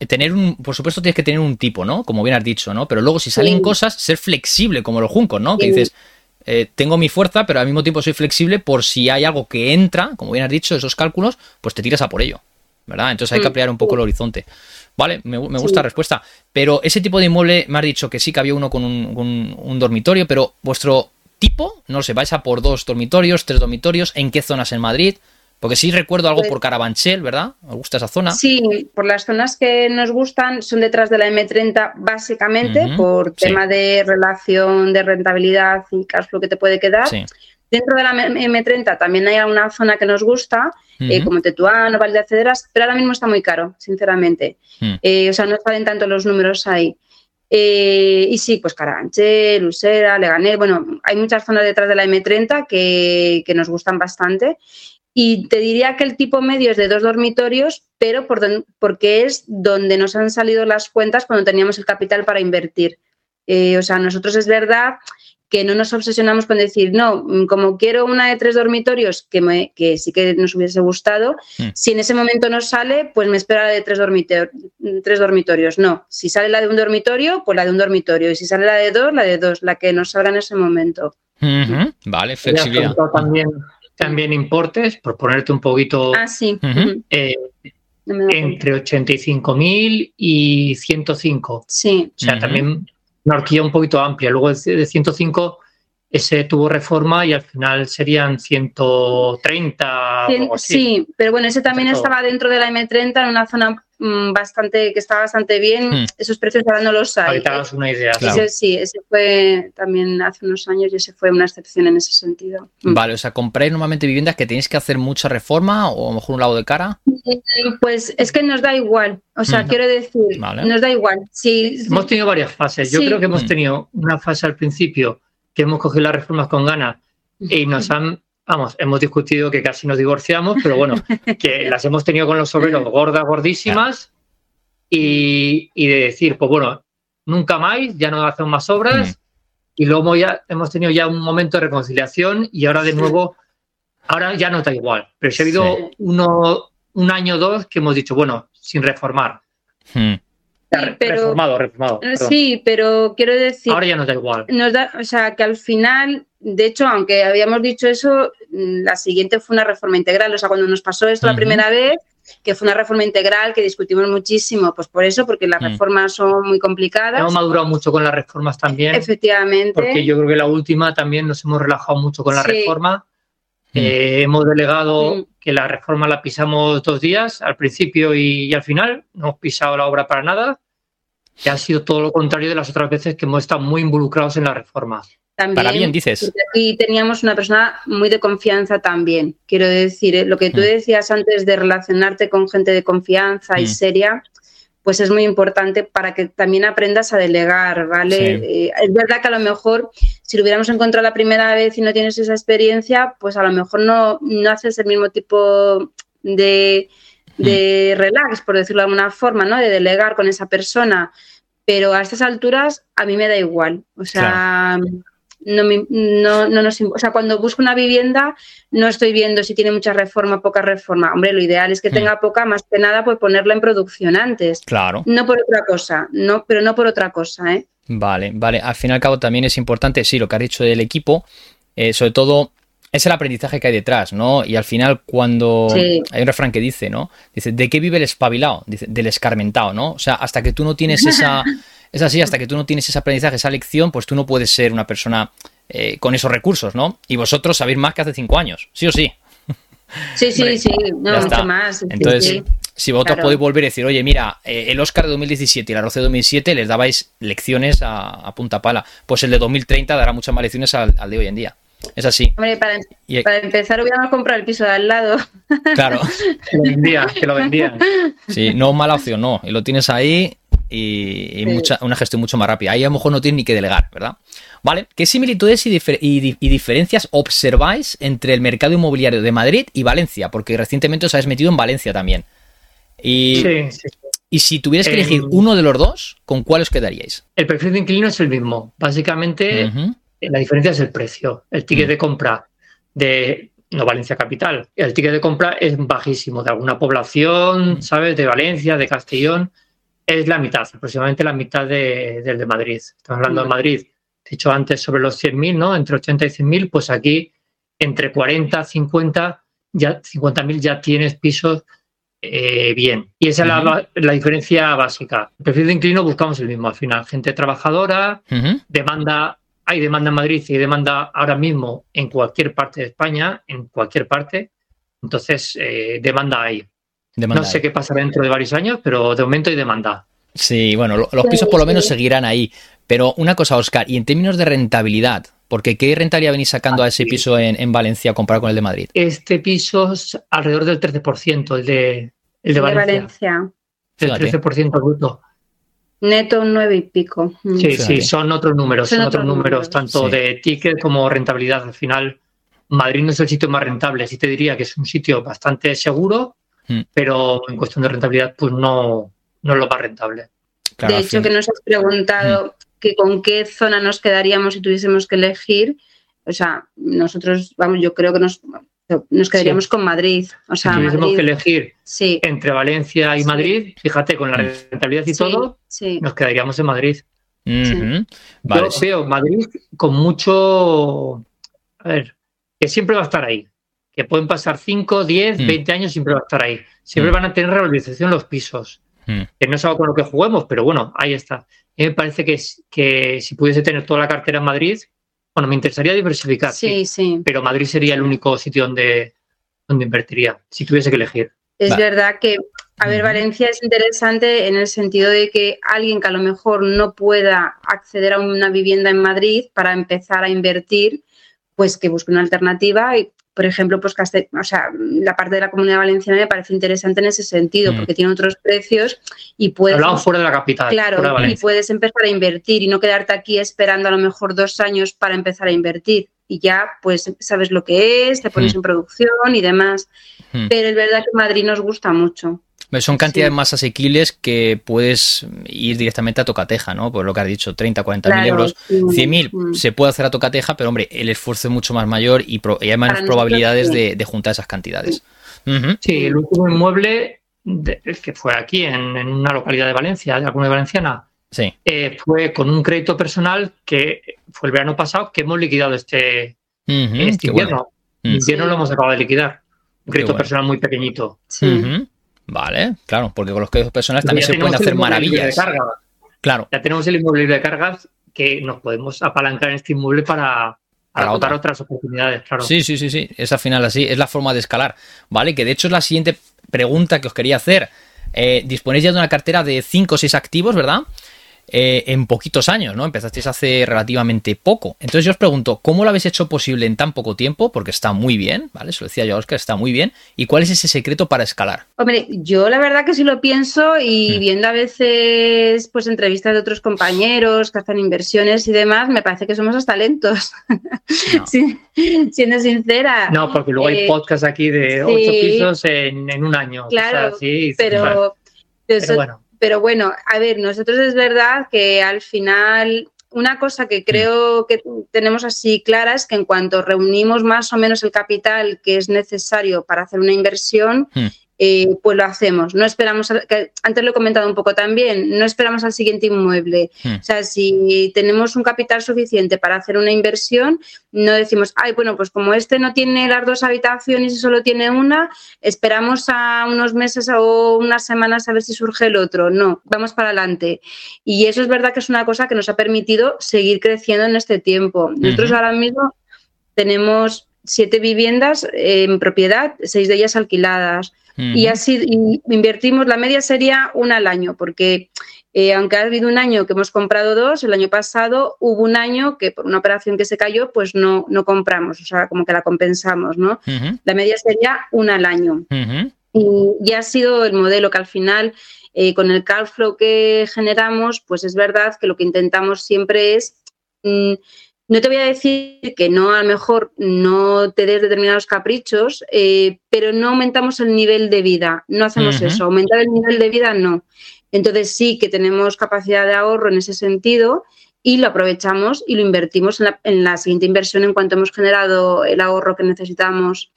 tener un, por supuesto tienes que tener un tipo, ¿no? Como bien has dicho, ¿no? Pero luego si salen cosas, ser flexible como los juncos, ¿no? Que dices, eh, tengo mi fuerza, pero al mismo tiempo soy flexible por si hay algo que entra, como bien has dicho, esos cálculos, pues te tiras a por ello, ¿verdad? Entonces hay que mm. ampliar un poco el horizonte. Vale, me, gusta la respuesta. Pero ese tipo de inmueble, me has dicho que sí que había uno con un, dormitorio, pero vuestro tipo, no sé, vais a por dos dormitorios, tres dormitorios, ¿en qué zonas en Madrid? Porque sí recuerdo algo Pues- por Carabanchel, ¿verdad? ¿Os gusta esa zona? Sí, por las zonas que nos gustan son detrás de la M30 básicamente por sí. tema de relación, de rentabilidad y cash flow que te puede quedar. Sí. Dentro de la M30 también hay alguna zona que nos gusta, eh, como Tetuán o Valle de Cederas, pero ahora mismo está muy caro, sinceramente. Mm. Eh, o sea, no salen tanto los números ahí. Eh, y sí, pues Carabanchel, Usera, Leganés, bueno, hay muchas zonas detrás de la M30 que, que nos gustan bastante. Y te diría que el tipo medio es de dos dormitorios, pero por don- porque es donde nos han salido las cuentas cuando teníamos el capital para invertir. Eh, o sea, nosotros es verdad que no nos obsesionamos con decir, no, mm, como quiero una de tres dormitorios, que, me- que sí que nos hubiese gustado, Mm. si en ese momento no sale, pues me espera la de tres, dormitor- tres dormitorios. No, si sale la de un dormitorio, pues la de un dormitorio. Y si sale la de dos, la de dos, la que nos salga en ese momento. Vale, flexibilidad. también, también importes, por ponerte un poquito Ah, sí. Ujú. ujú, eh, no entre 85.000 y 105. Sí, O sea, Ujú. también una horquilla un poquito amplia. Luego de de 105 ese tuvo reforma y al final serían 130 o algo así. sí, pero bueno, ese también estaba dentro de la M30 en una zona bastante que estaba bastante bien. Mm. Esos precios ahora no los hay. Hagas una idea. Claro. Ese sí, ese fue también hace unos años y ese fue una excepción en ese sentido. Mm. Vale, o sea, compráis normalmente viviendas que tenéis que hacer mucha reforma o a lo mejor un lado de cara. Pues es que nos da igual, o sea, Mm. quiero decir, Vale. nos da igual. Si, Hemos tenido varias fases. Yo Sí. creo que hemos Mm. tenido una fase al principio que hemos cogido las reformas con ganas y nos han, vamos, hemos discutido que casi nos divorciamos, pero bueno, <laughs> que las hemos tenido con los obreros gordas, gordísimas y, y de decir, pues bueno, nunca más, ya no hacemos más obras Mm. y luego ya hemos tenido ya un momento de reconciliación y ahora de nuevo, ahora ya no da igual, pero si ha habido Sí. uno, un año o dos que hemos dicho, bueno, sin reformar. Hmm. Pero- reformado, reformado. Eh, perdón. sí, pero quiero decir, Ahora ya nos da igual. nos da, o sea, que al final, de hecho, aunque habíamos dicho eso, mm, la siguiente fue una reforma integral. O sea, cuando nos pasó esto la primera vez, que fue una reforma integral que discutimos muchísimo, pues por eso, porque las Mm. reformas son muy complicadas. Hemos madurado mucho con las reformas también, Efectivamente. porque yo creo que la última también nos hemos relajado mucho con la Sí. reforma. Mm. Eh, hemos delegado. Que la reforma la pisamos dos días, al principio y, y al final. No hemos pisado la obra para nada. Que ha sido todo lo contrario de las otras veces que hemos estado muy involucrados en la reforma. También, Para bien, dices. aquí teníamos una persona muy de confianza también. Quiero decir, ¿eh? lo que tú Mm. decías antes de relacionarte con gente de confianza y Mm. seria, pues es muy importante para que también aprendas a delegar, ¿vale? Sí. Eh, es verdad que a lo mejor si lo hubiéramos encontrado la primera vez y no tienes esa experiencia, pues a lo mejor no, no haces el mismo tipo de, Mm. de relax, por decirlo de alguna forma, ¿no? De delegar con esa persona. Pero a estas alturas a mí me da igual. O sea, no, me- no, no nos, o sea, cuando busco una vivienda no estoy viendo si tiene mucha reforma, poca reforma. Hombre, lo ideal es que Mm. tenga poca, más que nada por ponerla en producción antes. Claro. No por otra cosa, no, pero no por otra cosa, ¿eh? Vale, vale. Al fin y al cabo también es importante, sí, lo que has dicho del equipo, eh, sobre todo es el aprendizaje que hay detrás, ¿no? Y al final cuando Sí. hay un refrán que dice, ¿no? Dice, ¿de qué vive el espabilado? Dice, del escarmentado, ¿no? O sea, hasta que tú no tienes esa, <laughs> es así, hasta que tú no tienes ese aprendizaje, esa lección, pues tú no puedes ser una persona eh, con esos recursos, ¿no? Y vosotros sabéis más que hace cinco años, sí o sí. Sí, sí, Hombre, sí, no, mucho está. más. Entonces, sí. si vosotros claro. podéis volver y decir, oye, mira, eh, el Oscar de 2017 y la Roce de 2007 les dabais lecciones a, a punta pala, pues el de 2030 dará muchas más lecciones al, al de hoy en día. Es así. Hombre, para, Y- para empezar hubiéramos comprado el piso de al lado. Claro, Que lo vendían, que lo vendían. <laughs> sí, no mala opción, no. Y lo tienes ahí y, y Sí. mucha, una gestión mucho más rápida. Ahí a lo mejor no tienes ni que delegar, ¿verdad? Vale, ¿qué similitudes y, difer- y di- y diferencias observáis entre el mercado inmobiliario de Madrid y Valencia? Porque recientemente os habéis metido en Valencia también. Y, Sí, sí. y si tuvierais que Em, elegir uno de los dos, ¿con cuál os quedaríais? El perfil de inquilino es el mismo. Básicamente, Ujú. la diferencia es el precio. El ticket Mm. de compra de no Valencia Capital, el ticket de compra es bajísimo. De alguna población, Mm. ¿sabes? De Valencia, de Castellón, es la mitad, aproximadamente la mitad de- del de Madrid. Estamos hablando de. Madrid. He dicho antes sobre los 100.000, ¿no? Entre 80 y 100.000, pues aquí entre 40, 50, ya 50.000 ya tienes pisos eh, bien. Y esa es la la, diferencia básica. El perfil de inquilino buscamos el mismo al final. Gente trabajadora, demanda hay demanda en Madrid y hay demanda ahora mismo en cualquier parte de España, en cualquier parte. Entonces, eh, demanda hay. No sé qué pasará dentro de varios años, pero de momento hay demanda. Sí, bueno, los pisos por lo menos seguirán ahí. Pero una cosa, Oscar, y en términos de rentabilidad, porque ¿qué rentabilidad venís sacando a ese piso en, Valencia comparado con el de Madrid? Este piso es alrededor del 13%, el de, el de, Valencia. El 13% bruto. Neto un 9 y pico. Mm. Sí, sí, son otros números, son, otros números, tanto de ticket como rentabilidad. Al final, Madrid no es el sitio más rentable, sí te diría que es un sitio bastante seguro, mm. pero en cuestión de rentabilidad, pues no, no es lo más rentable. de hecho, que nos has preguntado mm que con qué zona nos quedaríamos si tuviésemos que elegir. O sea, nosotros, vamos, yo creo que nos, nos quedaríamos con Madrid. O sea, si tuviésemos que elegir entre Valencia y Madrid, fíjate, con la mm. rentabilidad y todo, nos quedaríamos en Madrid. Yo veo Madrid con mucho. A ver, que siempre va a estar ahí. Que pueden pasar 5, 10, 20 años, siempre va a estar ahí. Siempre mm. van a tener revalorización los pisos. Mm. Que no es algo con lo que juguemos, pero bueno, ahí está me parece que, que si pudiese tener toda la cartera en Madrid, bueno, me interesaría diversificar. Sí, sí. Pero Madrid sería el único sitio donde, donde invertiría, si tuviese que elegir. Es verdad que, a ver, Valencia es interesante en el sentido de que alguien que a lo mejor no pueda acceder a una vivienda en Madrid para empezar a invertir, pues que busque una alternativa y por ejemplo, pues o sea, la parte de la comunidad valenciana me parece interesante en ese sentido, mm. porque tiene otros precios y puedes... Hablamos fuera de la capital. Claro, y puedes empezar a invertir y no quedarte aquí esperando a lo mejor dos años para empezar a invertir. Y ya, pues, sabes lo que es, te pones mm. en producción y demás. Mm. Pero es verdad que Madrid nos gusta mucho. Son cantidades más asequibles que puedes ir directamente a tocateja, ¿no? Por lo que has dicho, 30, 40 mil euros. 100 mil mm. se puede hacer a tocateja, pero hombre, el esfuerzo es mucho más mayor y, hay menos probabilidades de, juntar esas cantidades. Sí, el último inmueble que fue aquí, en, una localidad de Valencia, de la comunidad valenciana, sí. Eh, fue con un crédito personal que fue el verano pasado que hemos liquidado este, este invierno. Mm. invierno lo hemos acabado de liquidar. Un crédito personal muy pequeñito. Sí. Vale, claro, porque con los créditos personales también se pueden hacer maravillas. Claro. Ya tenemos el inmueble de cargas que nos podemos apalancar en este inmueble para, para, otras oportunidades, claro. Sí, sí, sí, sí. Es al final así, es la forma de escalar. ¿Vale? Que de hecho es la siguiente pregunta que os quería hacer. Eh, disponéis ya de una cartera de 5 o 6 activos, ¿verdad? Eh, en poquitos años, ¿no? Empezasteis hace relativamente poco. Entonces yo os pregunto, ¿cómo lo habéis hecho posible en tan poco tiempo? Porque está muy bien, ¿vale? Se lo decía yo a Oscar, está muy bien. ¿Y cuál es ese secreto para escalar? Hombre, yo la verdad que sí lo pienso y mm. viendo a veces pues entrevistas de otros compañeros que hacen inversiones y demás, me parece que somos hasta lentos. <laughs> <laughs> siendo sincera. No, porque luego hay eh, podcasts aquí de ocho pisos en, un año. Claro, sí, pero, pero bueno pero bueno, a ver, nosotros es verdad que al final una cosa que creo que tenemos así clara es que en cuanto reunimos más o menos el capital que es necesario para hacer una inversión, hmm. Eh, pues lo hacemos. No esperamos, antes lo he comentado un poco también, no esperamos al siguiente inmueble. Hmm. O sea, si tenemos un capital suficiente para hacer una inversión, no decimos, ay, bueno, pues como este no tiene las dos habitaciones y solo tiene una, esperamos a unos meses o unas semanas a ver si surge el otro. No, vamos para adelante. Y eso es verdad que es una cosa que nos ha permitido seguir creciendo en este tiempo. Nosotros ahora mismo tenemos siete viviendas en propiedad, seis de ellas alquiladas. Y así invertimos, la media sería una al año, porque eh, aunque ha habido un año que hemos comprado dos, el año pasado hubo un año que por una operación que se cayó, pues no, no compramos, o sea, como que la compensamos, ¿no? La media sería una al año. y, ha sido el modelo que al final, eh, con el cash flow que generamos, pues es verdad que lo que intentamos siempre es... Mm, no te voy a decir que no, a lo mejor no te des determinados caprichos, eh, pero no aumentamos el nivel de vida, no hacemos eso, aumentar el nivel de vida no. Entonces sí que tenemos capacidad de ahorro en ese sentido y lo aprovechamos y lo invertimos en la, siguiente inversión en cuanto hemos generado el ahorro que necesitamos.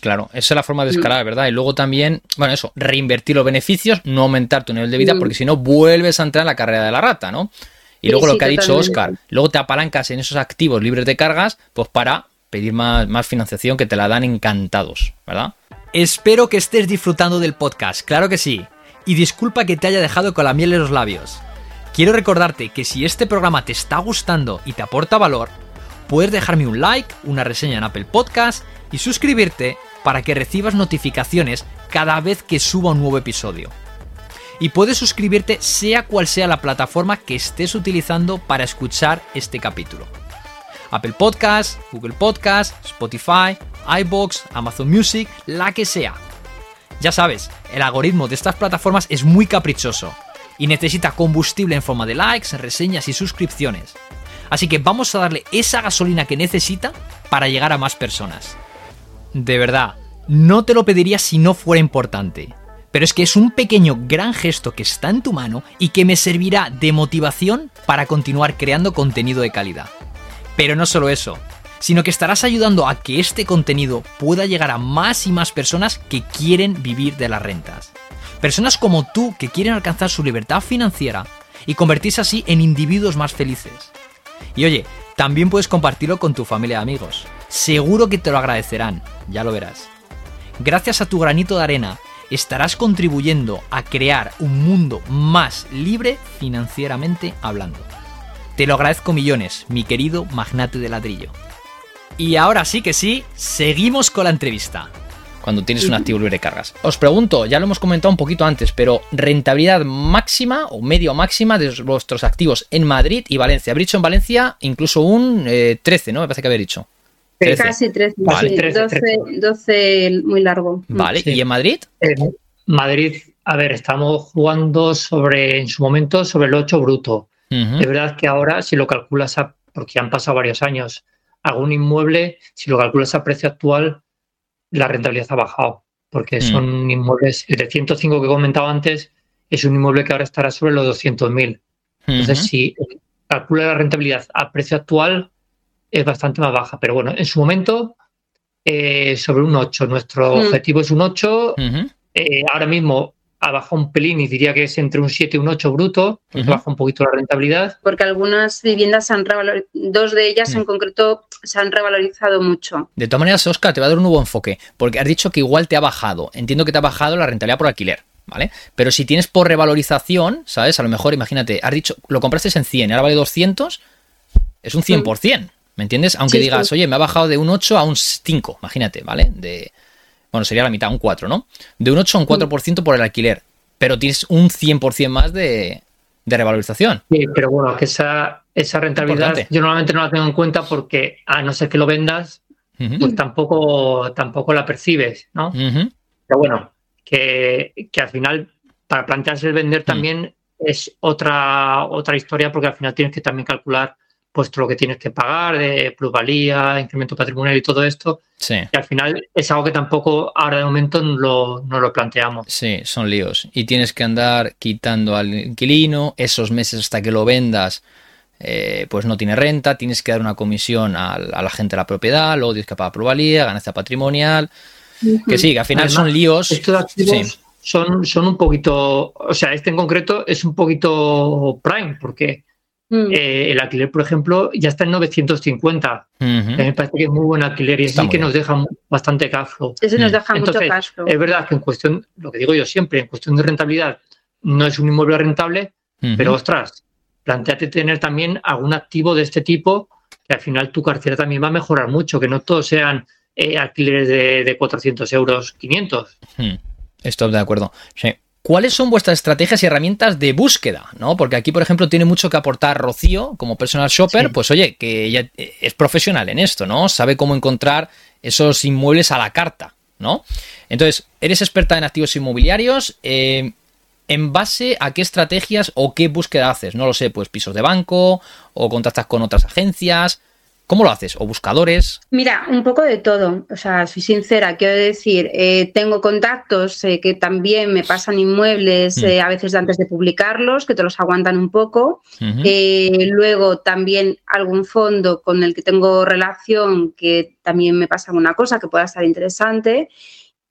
claro, esa es la forma de mm. escalar, ¿verdad? Y luego también, bueno, eso, reinvertir los beneficios, no aumentar tu nivel de vida, mm. porque si no vuelves a entrar en la carrera de la rata, ¿no? Y luego lo que ha dicho Oscar, luego te apalancas en esos activos libres de cargas, pues para pedir más, más financiación que te la dan encantados, ¿verdad? Espero que estés disfrutando del podcast, claro que sí. Y disculpa que te haya dejado con la miel en los labios. quiero recordarte que si este programa te está gustando y te aporta valor, puedes dejarme un like, una reseña en Apple Podcast y suscribirte para que recibas notificaciones cada vez que suba un nuevo episodio. Y puedes suscribirte sea cual sea la plataforma que estés utilizando para escuchar este capítulo. Apple Podcast, Google Podcast, Spotify, iBox, Amazon Music, la que sea. Ya sabes, el algoritmo de estas plataformas es muy caprichoso y necesita combustible en forma de likes, reseñas y suscripciones. Así que vamos a darle esa gasolina que necesita para llegar a más personas. De verdad, no te lo pediría si no fuera importante. Pero es que es un pequeño gran gesto que está en tu mano y que me servirá de motivación para continuar creando contenido de calidad. Pero no solo eso, sino que estarás ayudando a que este contenido pueda llegar a más y más personas que quieren vivir de las rentas. Personas como tú que quieren alcanzar su libertad financiera y convertirse así en individuos más felices. Y oye, también puedes compartirlo con tu familia y amigos. Seguro que te lo agradecerán, ya lo verás. Gracias a tu granito de arena, estarás contribuyendo a crear un mundo más libre financieramente hablando. Te lo agradezco millones, mi querido magnate de ladrillo. Y ahora sí que sí, seguimos con la entrevista cuando tienes un activo libre de cargas. Os pregunto, ya lo hemos comentado un poquito antes, pero rentabilidad máxima o medio máxima de vuestros activos en Madrid y Valencia. Habéis dicho en Valencia incluso un 13, eh, ¿no? Me parece que habéis dicho. Casi 13, vale. 12, muy largo. Vale, ¿y en Madrid? En Madrid, a ver, estamos jugando sobre, en su momento, sobre el 8 bruto. De verdad que ahora, si lo calculas, a, porque han pasado varios años, algún inmueble, si lo calculas a precio actual, la rentabilidad ha bajado, porque mm. son inmuebles, el de 105 que he comentado antes, es un inmueble que ahora estará sobre los 200.000. Entonces, si calcula la rentabilidad a precio actual, es bastante más baja. Pero bueno, en su momento, eh, sobre un 8. Nuestro mm. objetivo es un 8. Eh, ahora mismo ha bajado un pelín y diría que es entre un 7 y un 8 bruto, porque baja un poquito la rentabilidad. Porque algunas viviendas se han revalorizado, dos de ellas en mm. concreto se han revalorizado mucho. De todas maneras, Oscar, te va a dar un nuevo enfoque, porque has dicho que igual te ha bajado. Entiendo que te ha bajado la rentabilidad por alquiler. ¿Vale? Pero si tienes por revalorización, ¿sabes? A lo mejor, imagínate, has dicho, lo compraste en 100 y ahora vale 200, es un 100%, ¿me entiendes? Aunque digas, oye, me ha bajado de un 8 a un 5, imagínate, ¿vale? De, bueno, sería la mitad, un 4, ¿no? De un 8 a un 4% por el alquiler, pero tienes un 100% más de, revalorización. Sí, pero bueno, que esa, esa rentabilidad yo normalmente no la tengo en cuenta porque a no ser que lo vendas, pues tampoco, tampoco la percibes, ¿no? Pero bueno, que, al final, para plantearse el vender mm. también es otra, otra historia porque al final tienes que también calcular pues lo que tienes que pagar de plusvalía, incremento patrimonial y todo esto. Sí. Que al final es algo que tampoco ahora de momento no lo, planteamos. Sí, son líos. Y tienes que andar quitando al inquilino esos meses hasta que lo vendas. Eh, pues no tiene renta, tienes que dar una comisión a, la gente de la propiedad, luego tienes que pagar plusvalía, ganancia patrimonial. Que sí, que al final son líos. Estos activos son, son un poquito, o sea, este en concreto es un poquito prime, porque Mm. Eh, el alquiler, por ejemplo, ya está en 950. Me parece que es muy buen alquiler y sí que nos deja bastante cash flow. Eso nos deja mucho cash flow. Es verdad que en cuestión, lo que digo yo siempre, en cuestión de rentabilidad, no es un inmueble rentable, pero ostras, planteate tener también algún activo de este tipo que al final tu cartera también va a mejorar mucho, que no todos sean eh, alquileres de, de, 400 euros, 500. Estoy de acuerdo. Sí. ¿Cuáles son vuestras estrategias y herramientas de búsqueda? ¿no? Porque aquí, por ejemplo, tiene mucho que aportar Rocío como personal shopper, pues oye, que ella es profesional en esto, ¿no? Sabe cómo encontrar esos inmuebles a la carta, ¿no? Entonces, eres experta en activos inmobiliarios. Eh, ¿En base a qué estrategias o qué búsqueda haces? No lo sé, pues pisos de banco o contactas con otras agencias. ¿Cómo lo haces? ¿O buscadores? Mira, un poco de todo. O sea, soy sincera, quiero decir, eh, tengo contactos eh, que también me pasan inmuebles mm. eh, a veces antes de publicarlos, que te los aguantan un poco. luego también algún fondo con el que tengo relación que también me pasa una cosa que pueda estar interesante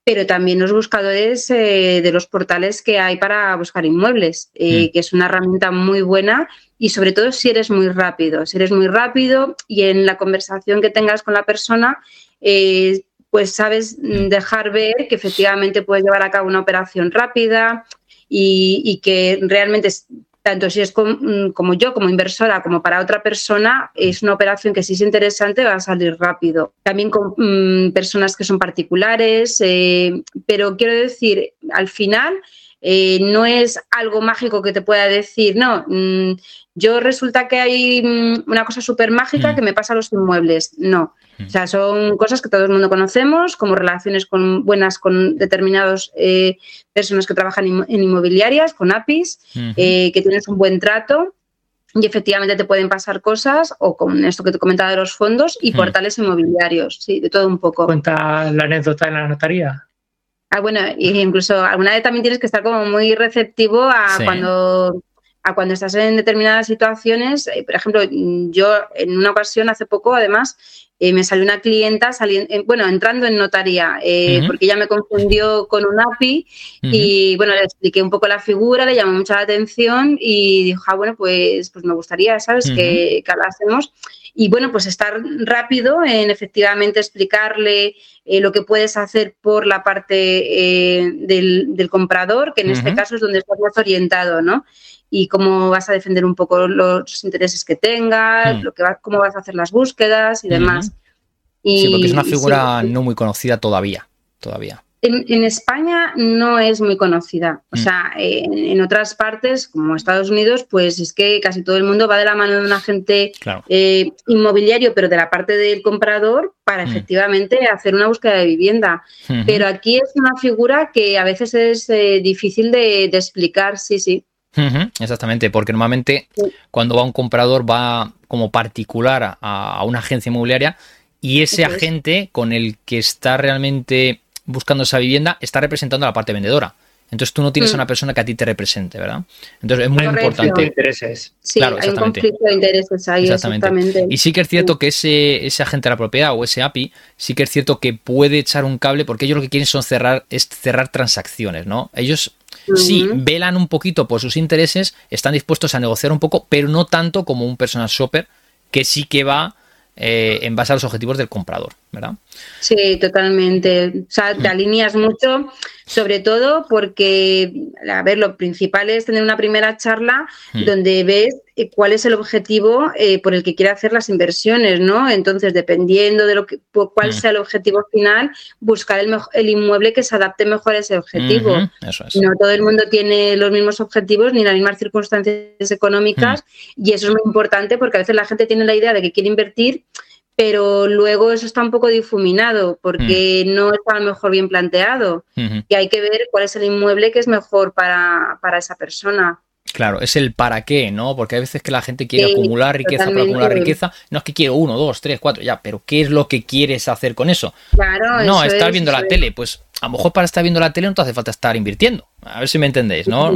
pero también los buscadores de los portales que hay para buscar inmuebles, mm. que es una herramienta muy buena y sobre todo si eres muy rápido, si eres muy rápido y en la conversación que tengas con la persona, eh, pues sabes dejar ver que efectivamente puedes llevar a cabo una operación rápida y, que realmente tanto si es mm, como yo, como inversora, como para otra persona, es una operación que si es interesante va a salir rápido. También con mm, personas que son particulares, eh, pero quiero decir, al final eh, no es algo mágico que te pueda decir, no, mm, yo resulta que hay mm, una cosa súper mágica mm. que me pasa a los inmuebles. No. O sea, son cosas que todo el mundo conocemos, como relaciones con, buenas con determinadas eh, personas que trabajan en inmobiliarias, con APIs, eh, que tienes un buen trato y efectivamente te pueden pasar cosas, o con esto que te comentaba de los fondos y portales inmobiliarios, sí, de todo un poco. Cuenta la anécdota en la notaría. Ah, bueno, incluso alguna vez también tienes que estar como muy receptivo a cuando a cuando estás en determinadas situaciones. Eh, por ejemplo, yo en una ocasión hace poco, además, eh, me salió una clienta saliendo, bueno, entrando en notaría, eh, porque ella me confundió con un API y bueno, le expliqué un poco la figura, le llamó mucha la atención y dijo, ah, bueno, pues, pues me gustaría, ¿sabes? que, que hablásemos. Y bueno, pues estar rápido en efectivamente explicarle eh, lo que puedes hacer por la parte eh, del, comprador, que en este caso es donde estás más orientado, ¿no? Y cómo vas a defender un poco los intereses que tengas, mm. lo que va, cómo vas a hacer las búsquedas y demás. sí, porque es una figura no muy conocida todavía, todavía. En, España no es muy conocida. O mm. sea, en, otras partes, como Estados Unidos, pues es que casi todo el mundo va de la mano de un agente eh, inmobiliario, pero de la parte del comprador, para mm. efectivamente hacer una búsqueda de vivienda. Pero aquí es una figura que a veces es eh, difícil de, explicar, sí, sí. Exactamente, porque normalmente cuando va un comprador va como particular a, una agencia inmobiliaria y ese agente con el que está realmente buscando esa vivienda está representando a la parte vendedora. Entonces tú no tienes a mm. una persona que a ti te represente, ¿verdad? Entonces es muy importante. intereses. Sí, claro, hay un conflicto de intereses ahí, exactamente. Y sí que es cierto que ese, ese agente de la propiedad o ese API, sí que es cierto que puede echar un cable porque ellos lo que quieren son cerrar, es cerrar transacciones, ¿no? Ellos sí velan un poquito por sus intereses, están dispuestos a negociar un poco, pero no tanto como un personal shopper que sí que va eh, en base a los objetivos del comprador, ¿verdad? Sí, totalmente. O sea, te alineas mucho, sobre todo porque, a ver, lo principal es tener una primera charla hmm. donde ves eh, cuál es el objetivo eh, por el que quiere hacer las inversiones, ¿no? Entonces, dependiendo de lo que, cuál hmm. sea el objetivo final, buscar el, el, inmueble que se adapte mejor a ese objetivo. No todo el mundo tiene los mismos objetivos ni las mismas circunstancias económicas y eso es muy importante porque a veces la gente tiene la idea de que quiere invertir pero luego eso está un poco difuminado porque no está a lo mejor bien planteado y hay que ver cuál es el inmueble que es mejor para, para esa persona. Claro, es el para qué, ¿no? Porque hay veces que la gente quiere acumular riqueza para acumular riqueza. No es que quiero uno, dos, tres, cuatro, ya, pero ¿qué es lo que quieres hacer con eso? Claro, no, estar viendo la tele, pues a lo mejor para estar viendo la tele no te hace falta estar invirtiendo. A ver si me entendéis, ¿no?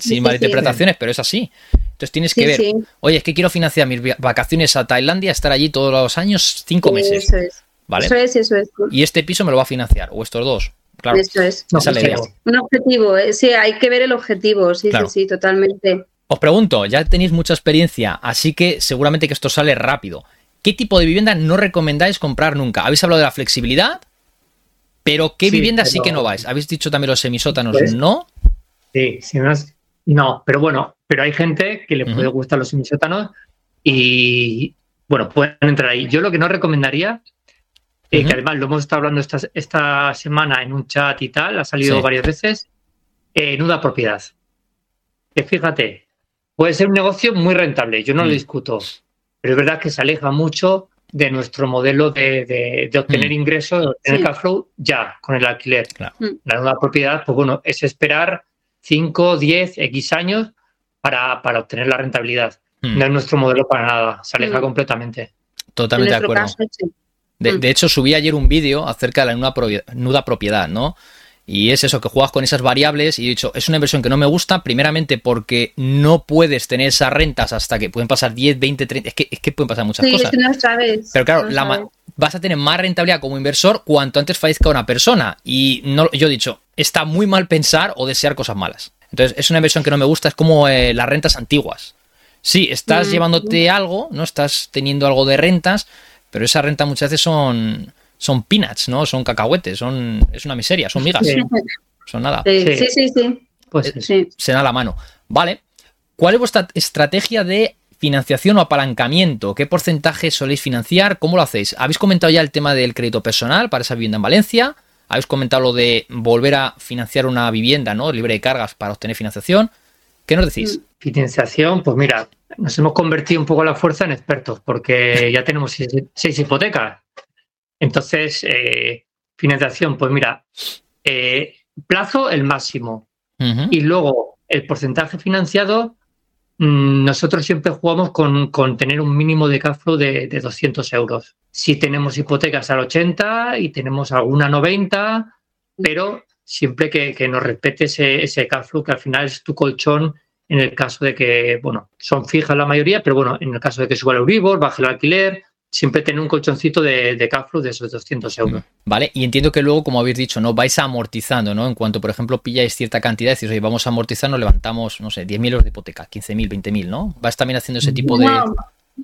Sin malinterpretaciones, pero es así. Entonces tienes que ver, oye, es que quiero financiar mis vacaciones a Tailandia, estar allí todos los años, cinco meses. Eso es. ¿Vale? Eso es, eso es. Y este piso me lo va a financiar, o estos dos. Claro, Eso es. Un objetivo, eh, sí, hay que ver el objetivo, sí, sí, sí, totalmente. Os pregunto, ya tenéis mucha experiencia, así que seguramente que esto sale rápido. ¿Qué tipo de vivienda no recomendáis comprar nunca? Habéis hablado de la flexibilidad, pero ¿qué vivienda sí que no vais? ¿Habéis dicho también los semisótanos? Pues, ¿No? Sí, si no, no, pero bueno, pero hay gente que le puede gustar los semisótanos y, bueno, pueden entrar ahí. Yo lo que no recomendaría que además lo hemos estado hablando esta, esta semana en un chat y tal, ha salido varias veces, eh, nuda propiedad. Que fíjate, puede ser un negocio muy rentable, yo no lo mm. discuto, pero es verdad que se aleja mucho de nuestro modelo de, obtener mm. ingresos, de obtener cash flow ya con el alquiler. Mm. La nuda propiedad, pues bueno, es esperar 5, 10, X años para, para obtener la rentabilidad. No es nuestro modelo para nada, se aleja completamente. Totalmente de acuerdo. Mm. De, hecho, subí ayer un vídeo acerca de la nuda, propiedad, ¿no? Y es eso, que juegas con esas variables y he dicho, es una inversión que no me gusta, primeramente porque no puedes tener esas rentas hasta que pueden pasar 10, 20, 30, es que, es que pueden pasar muchas cosas. Pero claro, vas a tener más rentabilidad como inversor cuanto antes fallezca una persona. Y no, yo he dicho, está muy mal pensar o desear cosas malas. Entonces, es una inversión que no me gusta, es como eh, las rentas antiguas. Sí, estás mm. llevándote algo, ¿no? Estás teniendo algo de rentas, pero esa renta muchas veces son, son peanuts, ¿no? Son cacahuetes, son, es una miseria, son migas. Son nada. Sí, sí, sí. Pues sí. Se da la mano. Vale. ¿cuál es vuestra estrategia de financiación o apalancamiento? ¿Qué porcentaje soléis financiar? ¿Cómo lo hacéis? ¿Habéis comentado ya el tema del crédito personal para esa vivienda en Valencia? ¿Habéis comentado lo de volver a financiar una vivienda, ¿no? Libre de cargas para obtener financiación. ¿Qué nos decís? Financiación, pues mira, nos hemos convertido un poco a la fuerza en expertos, porque <laughs> ya tenemos seis, hipotecas. Entonces, eh, financiación, pues mira, eh, plazo el máximo. Y luego el porcentaje financiado, mm, nosotros siempre jugamos con, tener un mínimo de cash flow de, 200 euros. Si tenemos hipotecas al 80 y tenemos alguna 90, pero siempre que, nos respete ese, ese cash flow, que al final es tu colchón en el caso de que, bueno, son fijas la mayoría, pero bueno, en el caso de que suba el Euribor, baje el alquiler, siempre tener un colchoncito de, de cash flow de esos 200 euros. Vale, y entiendo que luego, como habéis dicho, ¿no? Vais amortizando, ¿no? En cuanto, por ejemplo, pilláis cierta cantidad, decís, oye, vamos a amortizar, nos levantamos, no sé, 10.000 euros de hipoteca, 15.000, 20.000, ¿no? ¿Vais también haciendo ese tipo de...?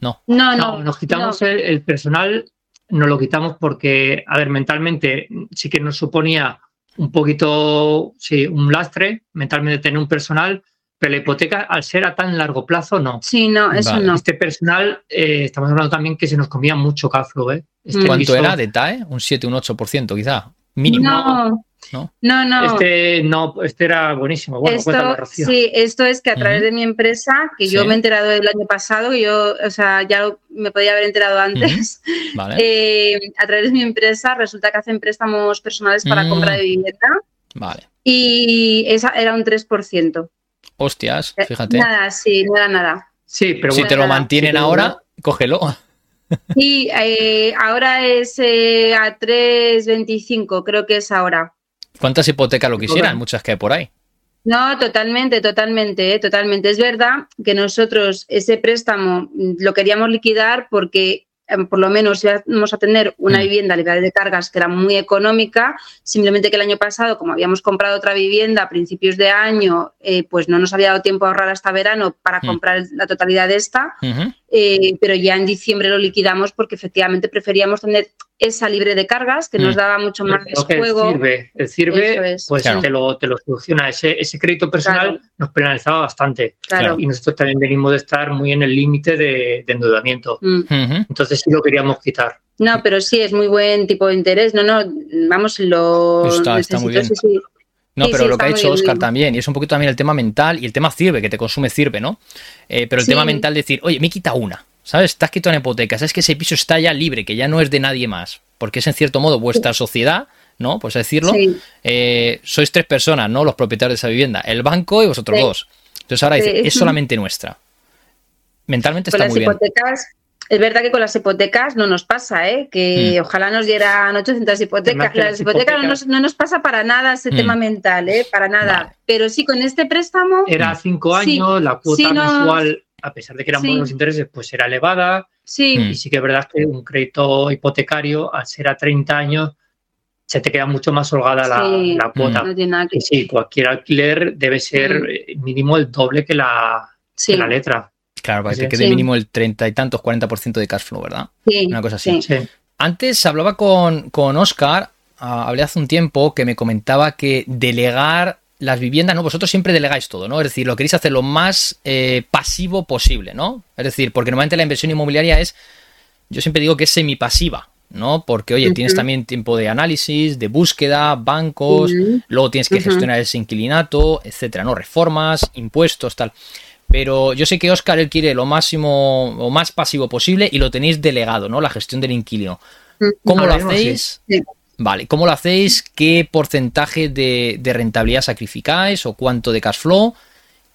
No, no, no. nos quitamos el, personal, nos lo quitamos porque, a ver, mentalmente sí que nos suponía un poquito, sí, un lastre mentalmente tener un personal, pero la hipoteca, al ser a tan largo plazo, no. Sí, no, eso no. Este personal, eh, estamos hablando también que se nos comía mucho caflo, ¿eh? Este ¿Cuánto era de TAE? Un 7, un 8% quizá. Mínimo. No. ¿No? No, Este, no, este era buenísimo. Bueno, esto, sí, esto es que a través de mi empresa, que yo me he enterado el año pasado, que yo, o sea, ya me podía haber enterado antes, <laughs> eh, a través de mi empresa resulta que hacen préstamos personales para compra de vivienda. Vale. Y esa era un 3%. Hostias, eh, fíjate. Nada, sí, no era nada. Sí, pero si te lo mantienen ahora, cógelo. <laughs> Sí, eh, ahora es eh, a 3.25, creo que es ahora. ¿Cuántas hipotecas lo quisieran? Muchas que hay por ahí. No, totalmente, totalmente, totalmente. Es verdad que nosotros ese préstamo lo queríamos liquidar porque por lo menos íbamos a tener una mm. vivienda libre de cargas que era muy económica, simplemente que el año pasado, como habíamos comprado otra vivienda a principios de año, eh, pues no nos había dado tiempo a ahorrar hasta verano para mm. comprar la totalidad de esta, eh, pero ya en diciembre lo liquidamos porque efectivamente preferíamos tener esa libre de cargas que nos mm. daba mucho más juego. El sirve, pues te, lo, te, lo, soluciona. Ese, ese crédito personal nos penalizaba bastante. Y nosotros también venimos de estar muy en el límite de, endeudamiento. Mm. Entonces sí lo queríamos quitar. No, pero sí, es muy buen tipo de interés. No, no, vamos, lo. Está, muy bien. No, pero lo que ha hecho Oscar también, y es un poquito también el tema mental y el tema sirve, que te consume sirve, ¿no? Eh, pero el tema mental, decir, oye, me quita una, ¿sabes? Te has quitado una hipoteca, sabes que ese piso está ya libre, que ya no es de nadie más, porque es en cierto modo vuestra sociedad, ¿no? Pues decirlo, eh, sois tres personas, ¿no? Los propietarios de esa vivienda, el banco y vosotros dos. Entonces ahora dice, es solamente nuestra. Mentalmente está muy bien. Es verdad que con las hipotecas no nos pasa, ¿eh? que mm. ojalá nos dieran 800 hipotecas. Las hipotecas, no, nos, pasa para nada ese mm. tema mental, ¿eh? para nada. Pero sí, con este préstamo. Era cinco años, la cuota mensual, a pesar de que eran buenos intereses, pues era elevada. Sí. Y sí que es verdad que un crédito hipotecario, al ser a 30 años, se te queda mucho más holgada la, cuota. sí, cualquier alquiler debe ser mínimo el doble que la, que la letra. Claro, para que quede mínimo el 30 y tantos, 40% de cash flow, ¿verdad? Sí. Una cosa así. Antes hablaba con, con Oscar, ah, hablé hace un tiempo, que me comentaba que delegar las viviendas, ¿no? Vosotros siempre delegáis todo, ¿no? Es decir, lo queréis hacer lo más eh, pasivo posible, ¿no? Es decir, porque normalmente la inversión inmobiliaria es, yo siempre digo que es semipasiva, ¿no? Porque, oye, tienes también tiempo de análisis, de búsqueda, bancos, luego tienes que gestionar ese inquilinato, etcétera, ¿no? Reformas, impuestos, tal. Pero yo sé que Oscar él quiere lo máximo o más pasivo posible y lo tenéis delegado, ¿no? La gestión del inquilino. Mm, ¿Cómo lo hacéis? Vale, ¿cómo lo hacéis? ¿Qué porcentaje de, de, rentabilidad sacrificáis o cuánto de cash flow?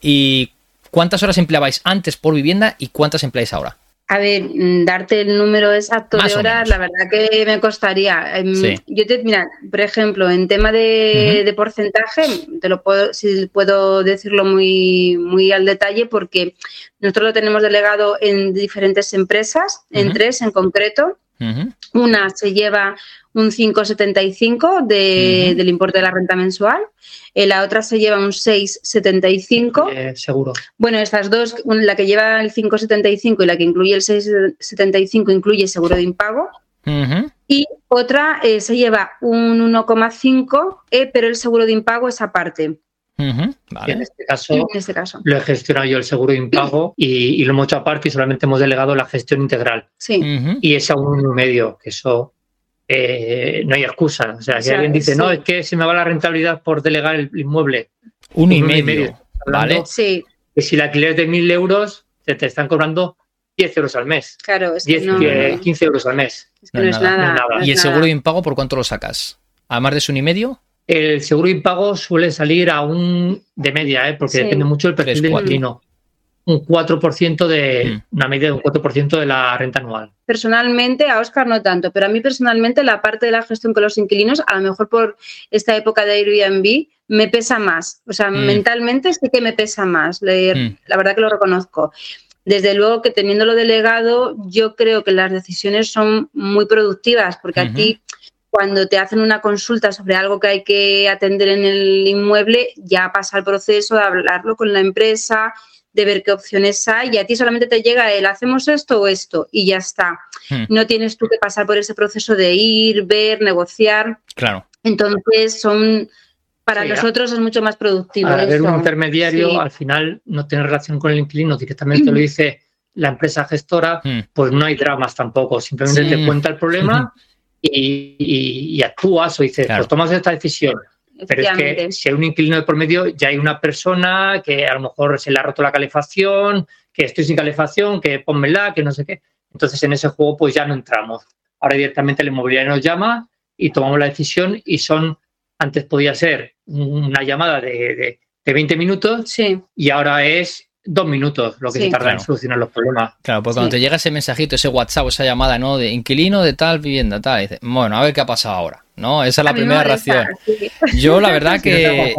¿Y cuántas horas empleabais antes por vivienda y cuántas empleáis ahora? A ver, mm, darte el número exacto de horas, la verdad que me costaría. Em, yo te, mira, por ejemplo, en tema de, porcentaje, te lo puedo, si puedo decirlo muy, muy al detalle, porque nosotros lo tenemos delegado en diferentes empresas, en tres en concreto. Una se lleva un 5,75 de, del importe de la renta mensual, eh, la otra se lleva un 6,75. Eh, seguro. Bueno, estas dos, la que lleva el 5,75 y la que incluye el 6,75 incluye seguro de impago. Y otra eh, se lleva un 1,5, pero el seguro de impago es aparte. En, este caso, en este caso, lo he gestionado yo el seguro de impago y, lo hemos hecho aparte y solamente hemos delegado la gestión integral. Sí. Y es a un y medio, que eso eh, no hay excusa. O sea, si alguien dice, no, es que se me va la rentabilidad por delegar el inmueble. Un y medio, ¿vale? Sí. Que si el alquiler es de mil euros, te, te están cobrando 10 euros al mes. Claro, es 10, que 15 euros al mes. Es que no, es nada. ¿Y el seguro de impago por cuánto lo sacas? ¿A más de un y medio? El seguro de impago suele salir a un de media, ¿eh? porque depende mucho del perfil del inquilino. Un 4% de mm. una media de un 4% de la renta anual. Personalmente, a Oscar no tanto, pero a mí personalmente la parte de la gestión con los inquilinos, a lo mejor por esta época de Airbnb, me pesa más. O sea, mm. mentalmente sí que me pesa más. Mm. La verdad que lo reconozco. Desde luego que teniéndolo delegado, yo creo que las decisiones son muy productivas, porque a ti cuando te hacen una consulta sobre algo que hay que atender en el inmueble, ya pasa el proceso de hablarlo con la empresa, de ver qué opciones hay y a ti solamente te llega el hacemos esto o esto y ya está. Hmm. No tienes tú que pasar por ese proceso de ir, ver, negociar. Claro. Entonces son para nosotros es mucho más productivo. Para ver un intermediario, al final no tiene relación con el inquilino, directamente lo <clears throat> dice la empresa gestora, hmm. pues no hay dramas tampoco. Simplemente te cuenta el problema y, actúas o dices, pues tomas esta decisión. Pero es que si hay un inquilino de por medio, ya hay una persona que a lo mejor se le ha roto la calefacción, que estoy sin calefacción, que pónmela, que no sé qué. Entonces en ese juego pues ya no entramos. Ahora directamente el inmobiliario nos llama y tomamos la decisión y son antes podía ser una llamada de, 20 minutos y ahora es dos minutos lo que se tarda en solucionar los problemas. Claro, porque cuando te llega ese mensajito, ese WhatsApp, esa llamada, ¿no? De inquilino de tal vivienda, tal, dices, bueno, a ver qué ha pasado ahora, ¿no? Esa es la primera reacción. <laughs> Yo la verdad <laughs> que...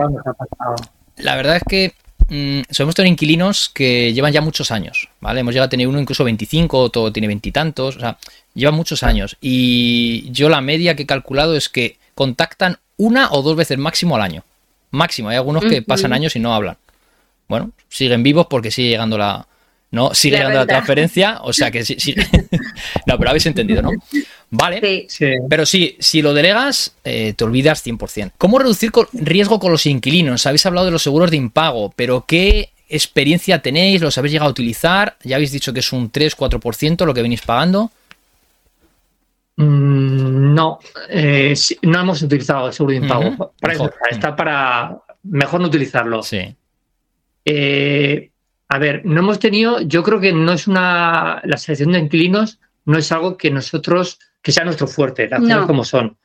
La verdad es que mmm, hemos tenido inquilinos que llevan ya muchos años, ¿vale? Hemos llegado a tener uno incluso 25, otro tiene veintitantos, o sea, llevan muchos años. Y yo la media que he calculado es que contactan una o dos veces máximo al año. Máximo, hay algunos que pasan años y no hablan. Bueno, siguen vivos porque sigue llegando la. No, sigue llegando la transferencia, o sea que sí, <laughs> no, pero habéis entendido, ¿no? Vale. Sí. Pero sí, si lo delegas, eh, te olvidas 100%. ¿Cómo reducir riesgo con los inquilinos? Habéis hablado de los seguros de impago, pero ¿qué experiencia tenéis? ¿Los habéis llegado a utilizar? Ya habéis dicho que es un 3-4% lo que venís pagando. Mm, no, eh, no hemos utilizado el seguro de impago. para eso está, para mejor no utilizarlo. Sí. Eh, a ver, no hemos tenido, yo creo que no es una, la selección de inquilinos no es algo que nosotros, que sea nuestro fuerte, las cosas como son.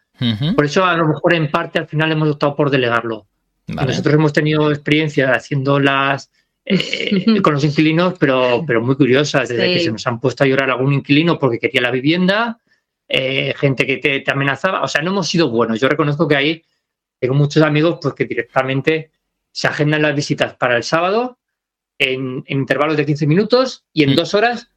Por eso a lo mejor en parte al final hemos optado por delegarlo. Nosotros hemos tenido experiencia haciendo las eh, con los inquilinos, pero, pero muy curiosas, desde que se nos han puesto a llorar algún inquilino porque quería la vivienda, eh, gente que te, amenazaba. O sea, no hemos sido buenos. Yo reconozco que ahí tengo muchos amigos pues, que directamente se agendan las visitas para el sábado en, intervalos de 15 minutos y en mm. dos horas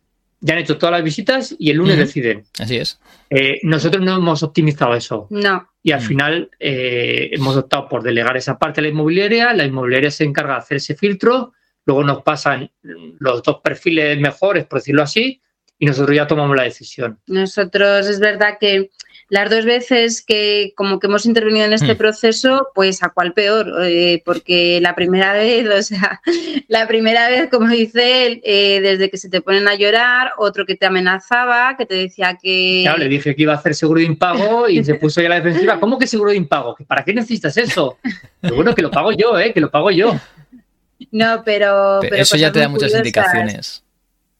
ya han hecho todas las visitas y el lunes deciden. Así es. Eh, nosotros no hemos optimizado eso. No. Y al mm. final eh, hemos optado por delegar esa parte a la inmobiliaria. La inmobiliaria se encarga de hacer ese filtro. Luego nos pasan los dos perfiles mejores, por decirlo así, y nosotros ya tomamos la decisión. Nosotros es verdad que las dos veces que como que hemos intervenido en este mm. proceso, pues a cuál peor, eh, porque la primera <laughs> vez, o sea, la primera vez, como dice él, eh, desde que se te ponen a llorar, otro que te amenazaba, que te decía que... Claro, le dije que iba a hacer seguro de impago y se puso ya la defensiva. <laughs> ¿Cómo que seguro de impago? ¿Para qué necesitas eso? Pero bueno, que lo pago yo, ¿eh? Que lo pago yo. No, pero... eso ya te da muchas indicaciones.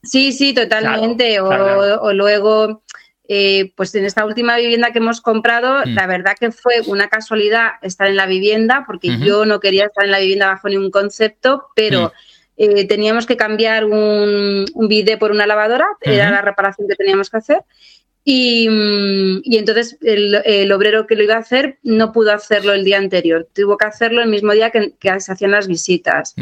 Sí, sí, totalmente. o, luego, eh, pues en esta última vivienda que hemos comprado, mm. la verdad que fue una casualidad estar en la vivienda, porque yo no quería estar en la vivienda bajo ningún concepto, pero... Mm. Eh, teníamos que cambiar un, un por una lavadora, era la reparación que teníamos que hacer. Y, mm, entonces el, obrero que lo iba a hacer no pudo hacerlo el día anterior, tuvo que hacerlo el mismo día que, se hacían las visitas.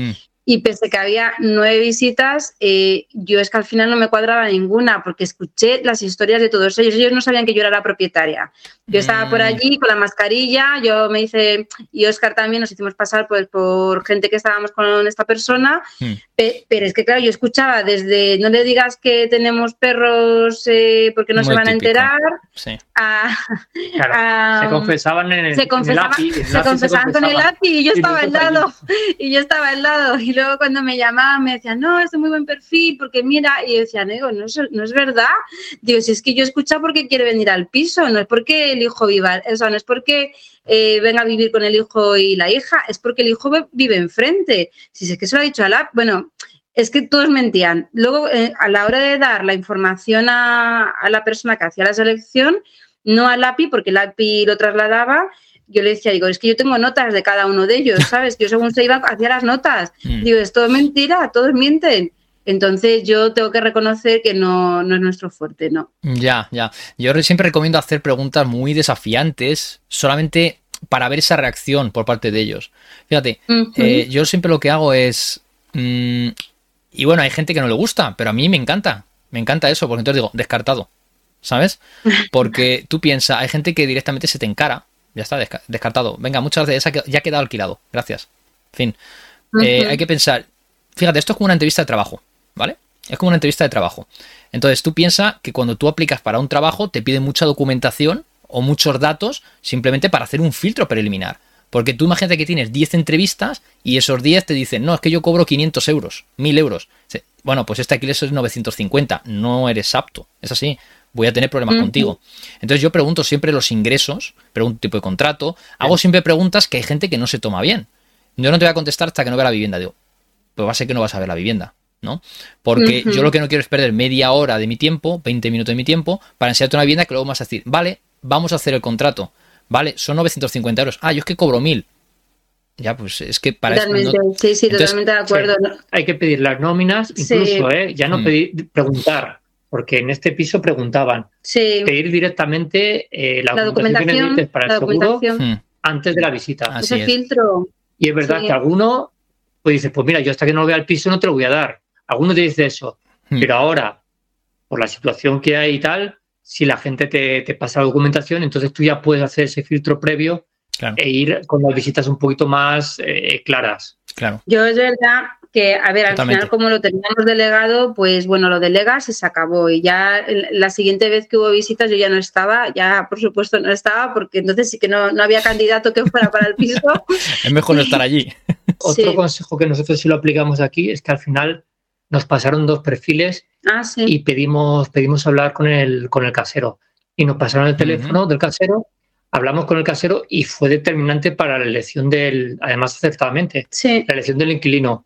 Y pese que había nueve visitas, eh, yo es que al final no me cuadraba ninguna porque escuché las historias de todos ellos. Ellos no sabían que yo era la propietaria. Yo estaba por mm. allí con la mascarilla, yo me hice, y Oscar también nos hicimos pasar pues, por gente que estábamos con esta persona, mm. pero es que claro, yo escuchaba desde no le digas que tenemos perros eh, porque no se van a enterar, a, se confesaban en el, se confesaban, se, confesaban con el API y yo estaba al lado, y yo estaba al lado, y luego cuando me llamaban me decían, no, es muy buen perfil, porque mira, y yo decía, no, no es, no es verdad, digo, si es que yo escucho porque quiere venir al piso, no es porque el hijo viva, o sea, no es porque eh, venga a vivir con el hijo y la hija, es porque el hijo vive enfrente. Si es que se lo ha dicho a la, bueno, es que todos mentían. Luego, eh, a la hora de dar la información a, la persona que hacía la selección, no al API, porque el API lo trasladaba, yo le decía, digo, es que yo tengo notas de cada uno de ellos, ¿sabes? Yo según se iba, hacía las notas. <laughs> Mm. Digo, es todo mentira, todos mienten. Entonces yo tengo que reconocer que no, es nuestro fuerte, ¿no? Ya, ya. Yo siempre recomiendo hacer preguntas muy desafiantes, solamente para ver esa reacción por parte de ellos. Fíjate, eh, yo siempre lo que hago es... Mm, y bueno, hay gente que no le gusta, pero a mí me encanta. Me encanta eso, porque entonces digo, descartado. ¿Sabes? <laughs> Porque tú piensas, hay gente que directamente se te encara. Ya está, descartado. Venga, muchas veces ya ha quedado alquilado. Gracias. Fin. Eh, hay que pensar. Fíjate, esto es como una entrevista de trabajo. ¿vale? Es como una entrevista de trabajo. Entonces tú piensas que cuando tú aplicas para un trabajo te piden mucha documentación o muchos datos simplemente para hacer un filtro preliminar. Porque tú imagínate que tienes 10 entrevistas y esos 10 te dicen, no, es que yo cobro 500 euros, 1000 euros. Bueno, pues este alquiler es 950, no eres apto. Es así, voy a tener problemas contigo. Entonces yo pregunto siempre los ingresos, pregunto tipo de contrato, hago siempre preguntas que hay gente que no se toma bien. Yo no te voy a contestar hasta que no vea la vivienda. Digo, pues va a ser que no vas a ver la vivienda. ¿no? Porque yo lo que no quiero es perder media hora de mi tiempo, 20 minutos de mi tiempo, para enseñarte una vivienda que luego vas a decir, vale, vamos a hacer el contrato, vale, son 950 euros, ah, yo es que cobro 1000. Ya, pues es que para Totalmente, sí, sí, totalmente de acuerdo. hay que pedir las nóminas, incluso, ¿eh? ya no mm. pedir, preguntar, porque en este piso preguntaban. Pedir directamente eh, la, documentación, para el seguro mm. antes de la visita. Ese filtro. Y es verdad que alguno pues dice, pues mira, yo hasta que no lo vea el piso no te lo voy a dar. Algunos te dice eso, hmm. pero ahora, por la situación que hay y tal, si la gente te, pasa la documentación, entonces tú ya puedes hacer ese filtro previo e ir con las visitas un poquito más eh, claras. Claro. Yo es verdad que, a ver, al final como lo teníamos delegado, pues bueno, lo delegas y se acabó. Y ya la siguiente vez que hubo visitas yo ya no estaba, ya por supuesto no estaba, porque entonces sí que no, no había candidato que fuera para el piso. <laughs> es mejor no estar allí. <laughs> Otro consejo que nosotros sí lo aplicamos aquí es que al final nos pasaron dos perfiles ah, y pedimos, pedimos hablar con el, con el casero. Y nos pasaron el teléfono del casero, hablamos con el casero y fue determinante para la elección del, además acertadamente, la elección del inquilino.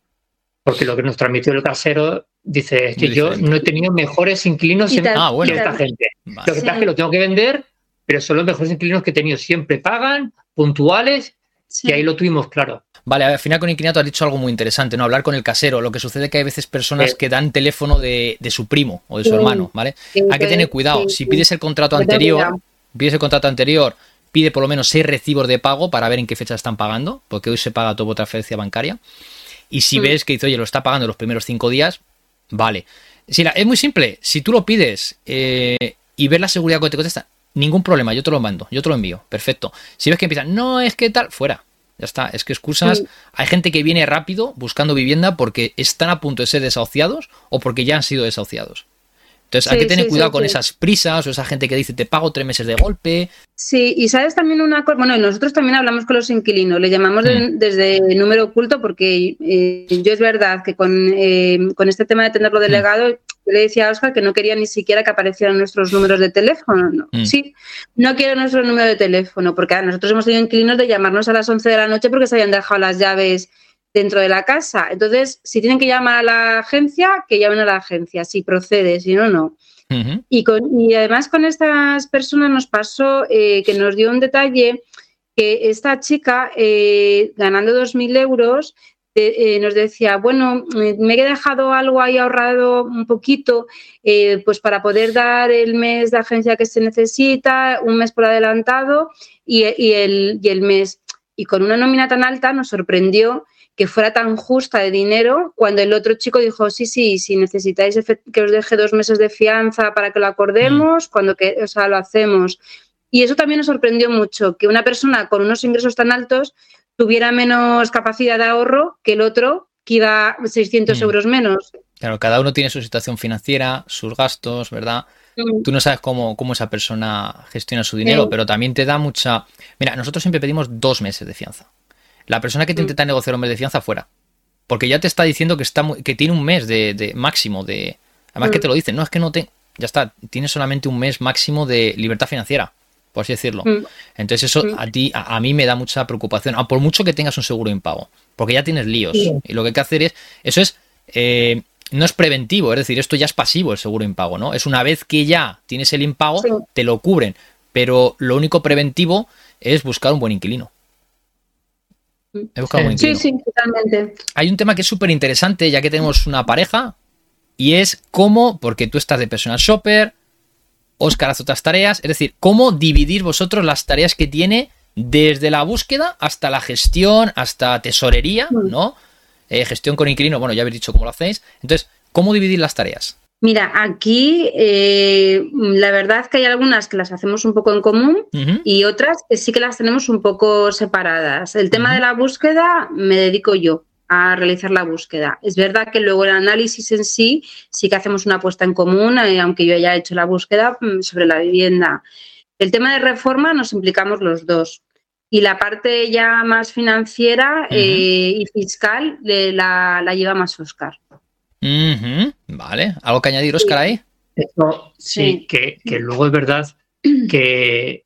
Porque lo que nos transmitió el casero dice es que yo no he tenido mejores inquilinos en, ah, que esta gente. Lo que pasa es que lo tengo que vender, pero son los mejores inquilinos que he tenido. Siempre pagan, puntuales, y ahí lo tuvimos claro. Vale, al final con Inquilinato has dicho algo muy interesante, ¿no? Hablar con el casero. Lo que sucede es que hay veces personas que dan teléfono de, su primo o de su hermano, ¿vale? hay que tener cuidado. si pides el contrato anterior, pides el contrato anterior, pide por lo menos seis recibos de pago para ver en qué fecha están pagando, porque hoy se paga todo por transferencia bancaria. Y si mm. ves que dice, oye, lo está pagando los primeros cinco días, vale. Si es muy simple. Si tú lo pides eh, y ves la seguridad que te contesta, ningún problema, yo te lo mando, yo te lo envío. Perfecto. Si ves que empiezan, no es que tal, fuera. Ya está, es que excusas. Hay gente que viene rápido buscando vivienda porque están a punto de ser desahuciados o porque ya han sido desahuciados. Entonces hay que tener cuidado con esas prisas o esa gente que dice te pago tres meses de golpe. Sí, y sabes también una cosa, bueno, nosotros también hablamos con los inquilinos, le llamamos mm. desde número oculto porque eh, yo es verdad que con, eh, con, este tema de tenerlo delegado, mm. yo le decía a Oscar que no quería ni siquiera que aparecieran nuestros números de teléfono. No. Mm. Sí, no quiero nuestro número de teléfono porque nosotros hemos tenido inquilinos de llamarnos a las 11 de la noche porque se habían dejado las llaves dentro de la casa. Entonces, si tienen que llamar a la agencia, que llamen a la agencia, si procede, si no, no. y, con, y además con estas personas nos pasó eh, que nos dio un detalle que esta chica, eh, ganando 2.000 euros, eh, nos decía, bueno, me he dejado algo ahí ahorrado un poquito, pues para poder dar el mes de agencia que se necesita, un mes por adelantado y, el, y el mes. Y con una nómina tan alta nos sorprendió que fuera tan justa de dinero cuando el otro chico dijo, sí, sí, si necesitáis que os deje dos meses de fianza para que lo acordemos, mm. cuando que, o sea, lo hacemos. Y eso también nos sorprendió mucho, que una persona con unos ingresos tan altos tuviera menos capacidad de ahorro que el otro que iba 600 mm. euros menos. Claro, cada uno tiene su situación financiera, sus gastos, ¿verdad? Mm. Tú no sabes cómo, cómo esa persona gestiona su dinero, pero también te da mucha... Mira, nosotros siempre pedimos dos meses de fianza. La persona que te mm. intenta negociar un mes de fianza fuera. Porque ya te está diciendo que, está que tiene un mes de, máximo de... Además que te lo dicen, no es que no te... Ya está, tienes solamente un mes máximo de libertad financiera por así decirlo. Mm. Entonces eso mm. a ti, a, mí me da mucha preocupación, a por mucho que tengas un seguro de impago, porque ya tienes líos. Y lo que hay que hacer es, eso es, eh, no es preventivo, es decir, esto ya es pasivo el seguro de impago, ¿no? Es una vez que ya tienes el impago, te lo cubren, pero lo único preventivo es buscar un buen inquilino. Mm. buscar un. Sí, sí, totalmente. Hay un tema que es súper interesante, ya que tenemos una pareja, y es cómo, porque tú estás de personal shopper, Oscar hace otras tareas. Es decir, cómo dividir vosotros las tareas que tiene desde la búsqueda hasta la gestión, hasta tesorería, mm. ¿no? Eh, gestión con inquilino, bueno, ya habéis dicho cómo lo hacéis. Entonces, ¿cómo dividir las tareas? Mira, aquí eh, la verdad que hay algunas que las hacemos un poco en común y otras que sí que las tenemos un poco separadas. El tema de la búsqueda me dedico yo a realizar la búsqueda. Es verdad que luego el análisis en sí sí que hacemos una apuesta en común, eh, aunque yo haya hecho la búsqueda mm, sobre la vivienda. El tema de reforma nos implicamos los dos. Y la parte ya más financiera eh, y fiscal la, lleva más Oscar. Vale. ¿Algo que añadir, Oscar, ahí? sí, Que, luego es verdad que,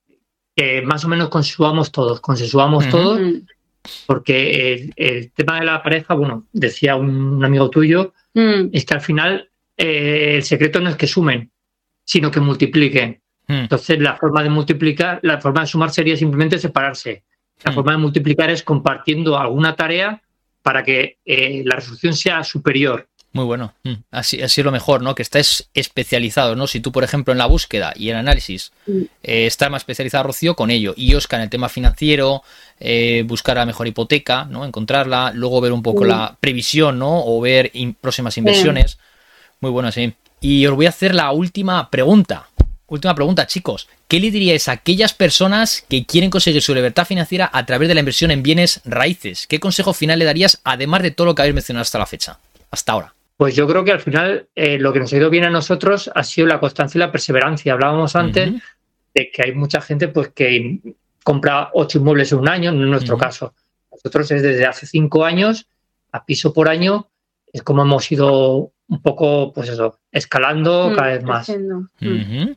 más o menos consensuamos todos, consensuamos todos porque el, tema de la pareja, bueno, decía un, amigo tuyo, mm. es que al final eh, el secreto no es que sumen, sino que multipliquen. Mm. Entonces, la forma de multiplicar, la forma de sumar sería simplemente separarse. La mm. forma de multiplicar es compartiendo alguna tarea para que eh, la resolución sea superior. Muy bueno. Mm. Así, así es lo mejor, ¿no? Que estés especializado, ¿no? Si tú, por ejemplo, en la búsqueda y el análisis eh, estás más especializado, Rocío, con ello. Y Oscar en el tema financiero, eh, buscar la mejor hipoteca, ¿no? Encontrarla, luego ver un poco la previsión, ¿no? O ver próximas inversiones. Muy bueno, sí. Y os voy a hacer la última pregunta. Última pregunta, chicos. ¿Qué le diríais a aquellas personas que quieren conseguir su libertad financiera a través de la inversión en bienes raíces? ¿Qué consejo final le darías, además de todo lo que habéis mencionado hasta la fecha? Hasta ahora. Pues yo creo que al final eh, lo que nos ha ido bien a nosotros ha sido la constancia y la perseverancia. Hablábamos antes de que hay mucha gente pues que compra ocho inmuebles en un año, no en nuestro caso. Nosotros es desde hace cinco años, a piso por año, es como hemos ido un poco, pues eso, escalando mm, cada vez más. Mm.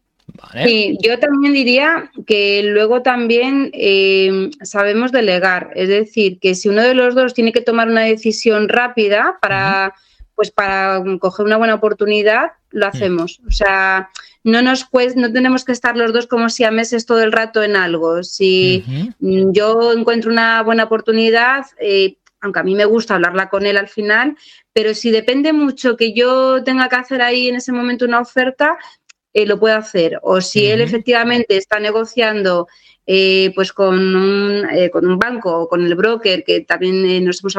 Sí, yo también diría que luego también eh, sabemos delegar, es decir, que si uno de los dos tiene que tomar una decisión rápida para pues para coger una buena oportunidad lo hacemos. O sea, no nos no tenemos que estar los dos como si a meses todo el rato en algo. Si yo encuentro una buena oportunidad, eh, aunque a mí me gusta hablarla con él al final, pero si depende mucho que yo tenga que hacer ahí en ese momento una oferta, eh, lo puedo hacer. O si él efectivamente está negociando eh, pues con un, eh, con un banco o con el broker, que también eh, nos hemos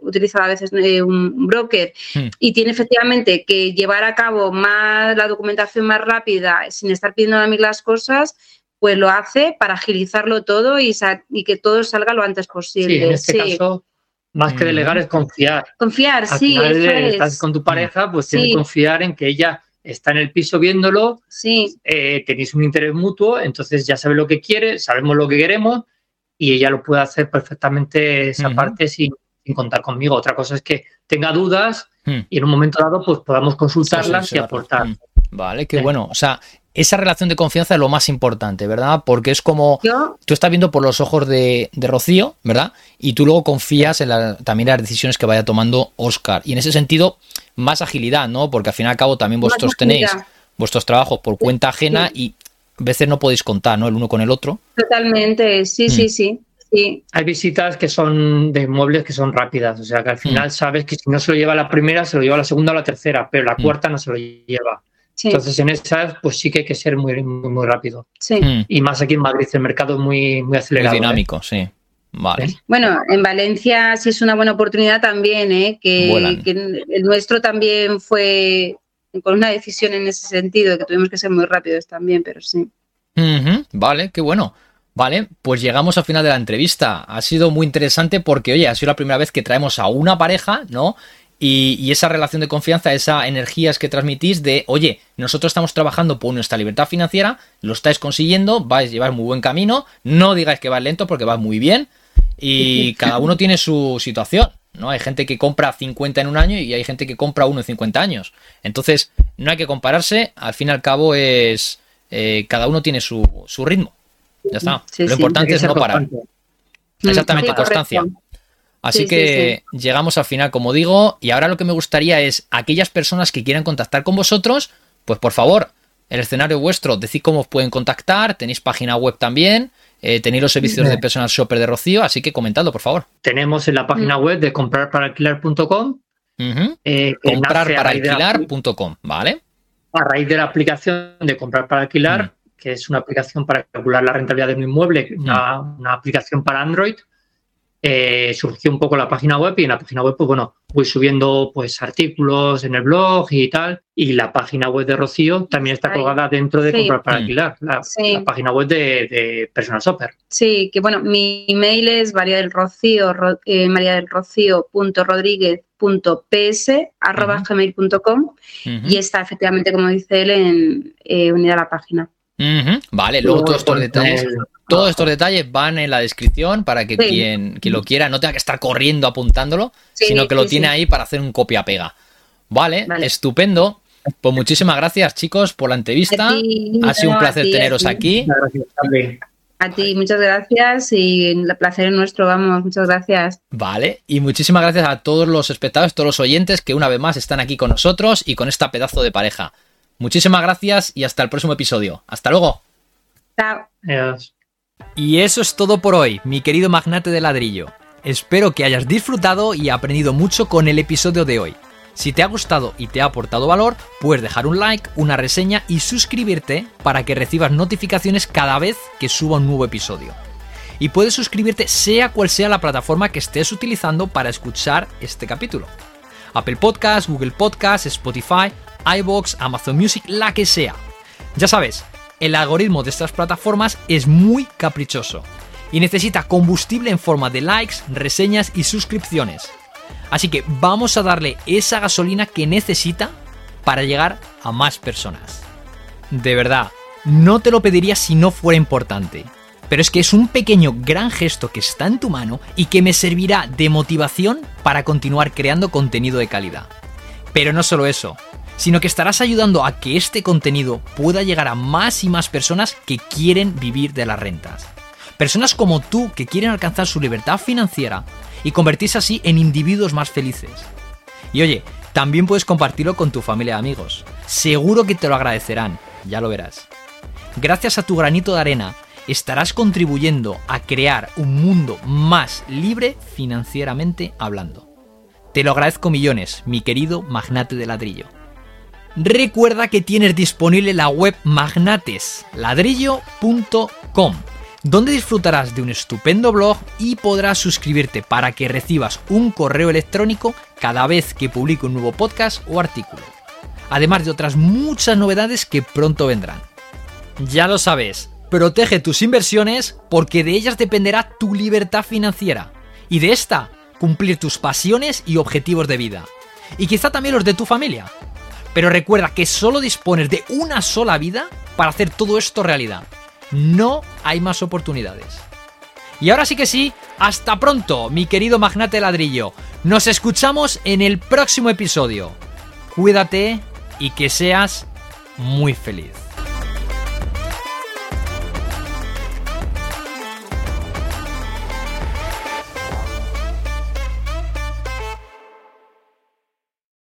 utilizado a veces un broker, hmm. y tiene efectivamente que llevar a cabo más la documentación más rápida sin estar pidiendo a mí las cosas, pues lo hace para agilizarlo todo y, y que todo salga lo antes posible. Sí, en este caso, más que delegar es confiar. Confiar, sí. estás con tu pareja, pues tienes que confiar en que ella está en el piso viéndolo, sí. Eh, tenéis un interés mutuo, entonces ya sabe lo que quiere, sabemos lo que queremos y ella lo puede hacer perfectamente esa parte sin, contar conmigo. Otra cosa es que tenga dudas hmm. y en un momento dado pues podamos consultarlas y aportar. Hmm. Vale, qué bueno. O sea, esa relación de confianza es lo más importante, ¿verdad? Porque es como tú estás viendo por los ojos de, Rocío, ¿verdad? Y tú luego confías en la, también las decisiones que vaya tomando Oscar. Y en ese sentido, más agilidad, ¿no? Porque al fin y al cabo también vosotros tenéis vuestros trabajos por cuenta ajena y a veces no podéis contar, ¿no? El uno con el otro. Totalmente, sí, sí, mm. sí. Sí. Hay visitas que son de muebles que son rápidas, o sea que al final mm. sabes que si no se lo lleva la primera, se lo lleva la segunda o la tercera, pero la mm. cuarta no se lo lleva. Entonces en esas pues sí que hay que ser muy, muy, muy rápido. Sí. Y más aquí en Madrid el mercado es muy, muy acelerado. Muy dinámico, sí. Vale. Bueno, en Valencia sí es una buena oportunidad también, ¿eh? que, que, el nuestro también fue con una decisión en ese sentido, que tuvimos que ser muy rápidos también, pero sí. Vale, qué bueno. Vale, pues llegamos al final de la entrevista. Ha sido muy interesante porque, oye, ha sido la primera vez que traemos a una pareja, ¿no? Y, esa relación de confianza, esa energías que transmitís de, oye, nosotros estamos trabajando por nuestra libertad financiera, lo estáis consiguiendo, vais a llevar muy buen camino, no digáis que va lento porque va muy bien y <laughs> cada uno tiene su situación, ¿no? Hay gente que compra 50 en un año y hay gente que compra uno en 50 años. Entonces, no hay que compararse, al fin y al cabo es, eh, cada uno tiene su, su ritmo. Ya está. lo importante es no parar. Exactamente, constancia. Así que llegamos al final, como digo, y ahora lo que me gustaría es aquellas personas que quieran contactar con vosotros, pues por favor, el escenario vuestro, decid cómo os pueden contactar, tenéis página web también, eh, tenéis los servicios de personal shopper de Rocío, así que comentadlo, por favor. Tenemos en la página web de comprarparaalquilar.com. Eh, comprarparaalquilar.com, ¿vale? A raíz de la aplicación de comprar para alquilar, que es una aplicación para calcular la rentabilidad de un inmueble, una aplicación para Android, eh, surgió un poco la página web y en la página web, pues bueno, voy subiendo pues artículos en el blog y tal. Y la página web de Rocío también está colgada dentro de comprar para mm. alquilar, la, página web de, Personal Shopper. Sí, que bueno, mi email es maría del rocío, eh, maría del rocío punto rodríguez punto ps arroba gmail.com y está efectivamente, como dice él, en eh, unida a la página. Vale, luego todos estos detalles. Todos estos detalles van en la descripción para que quien, lo quiera no tenga que estar corriendo apuntándolo, sino que lo tiene ahí para hacer un copia-pega. Vale, estupendo. Pues muchísimas gracias, chicos, por la entrevista. ha sido un placer teneros aquí. A ti, muchas gracias y el placer es nuestro, vamos, muchas gracias. Vale, y muchísimas gracias a todos los espectadores, todos los oyentes que una vez más están aquí con nosotros y con esta pedazo de pareja. Muchísimas gracias y hasta el próximo episodio. Hasta luego. Chao. Adiós. Y eso es todo por hoy, mi querido magnate de ladrillo. Espero que hayas disfrutado y aprendido mucho con el episodio de hoy. Si te ha gustado y te ha aportado valor, puedes dejar un like, una reseña y suscribirte para que recibas notificaciones cada vez que suba un nuevo episodio. Y puedes suscribirte sea cual sea la plataforma que estés utilizando para escuchar este capítulo. Apple Podcasts, Google Podcasts, Spotify iBox, Amazon Music, la que sea. Ya sabes, el algoritmo de estas plataformas es muy caprichoso y necesita combustible en forma de likes, reseñas y suscripciones. Así que vamos a darle esa gasolina que necesita para llegar a más personas. De verdad, no te lo pediría si no fuera importante. Pero es que es un pequeño gran gesto que está en tu mano y que me servirá de motivación para continuar creando contenido de calidad. Pero no solo eso, sino que estarás ayudando a que este contenido pueda llegar a más y más personas que quieren vivir de las rentas. Personas como tú que quieren alcanzar su libertad financiera y convertirse así en individuos más felices. Y oye, también puedes compartirlo con tu familia y amigos. Seguro que te lo agradecerán, ya lo verás. Gracias a tu granito de arena, estarás contribuyendo a crear un mundo más libre financieramente hablando. Te lo agradezco millones, mi querido magnate de ladrillo. Recuerda que tienes disponible la web magnatesladrillo.com, donde disfrutarás de un estupendo blog y podrás suscribirte para que recibas un correo electrónico cada vez que publique un nuevo podcast o artículo. Además de otras muchas novedades que pronto vendrán. Ya lo sabes, protege tus inversiones porque de ellas dependerá tu libertad financiera y de esta cumplir tus pasiones y objetivos de vida. Y quizá también los de tu familia. Pero recuerda que solo dispones de una sola vida para hacer todo esto realidad. No hay más oportunidades. Y ahora sí que sí, hasta pronto, mi querido magnate ladrillo. Nos escuchamos en el próximo episodio. Cuídate y que seas muy feliz.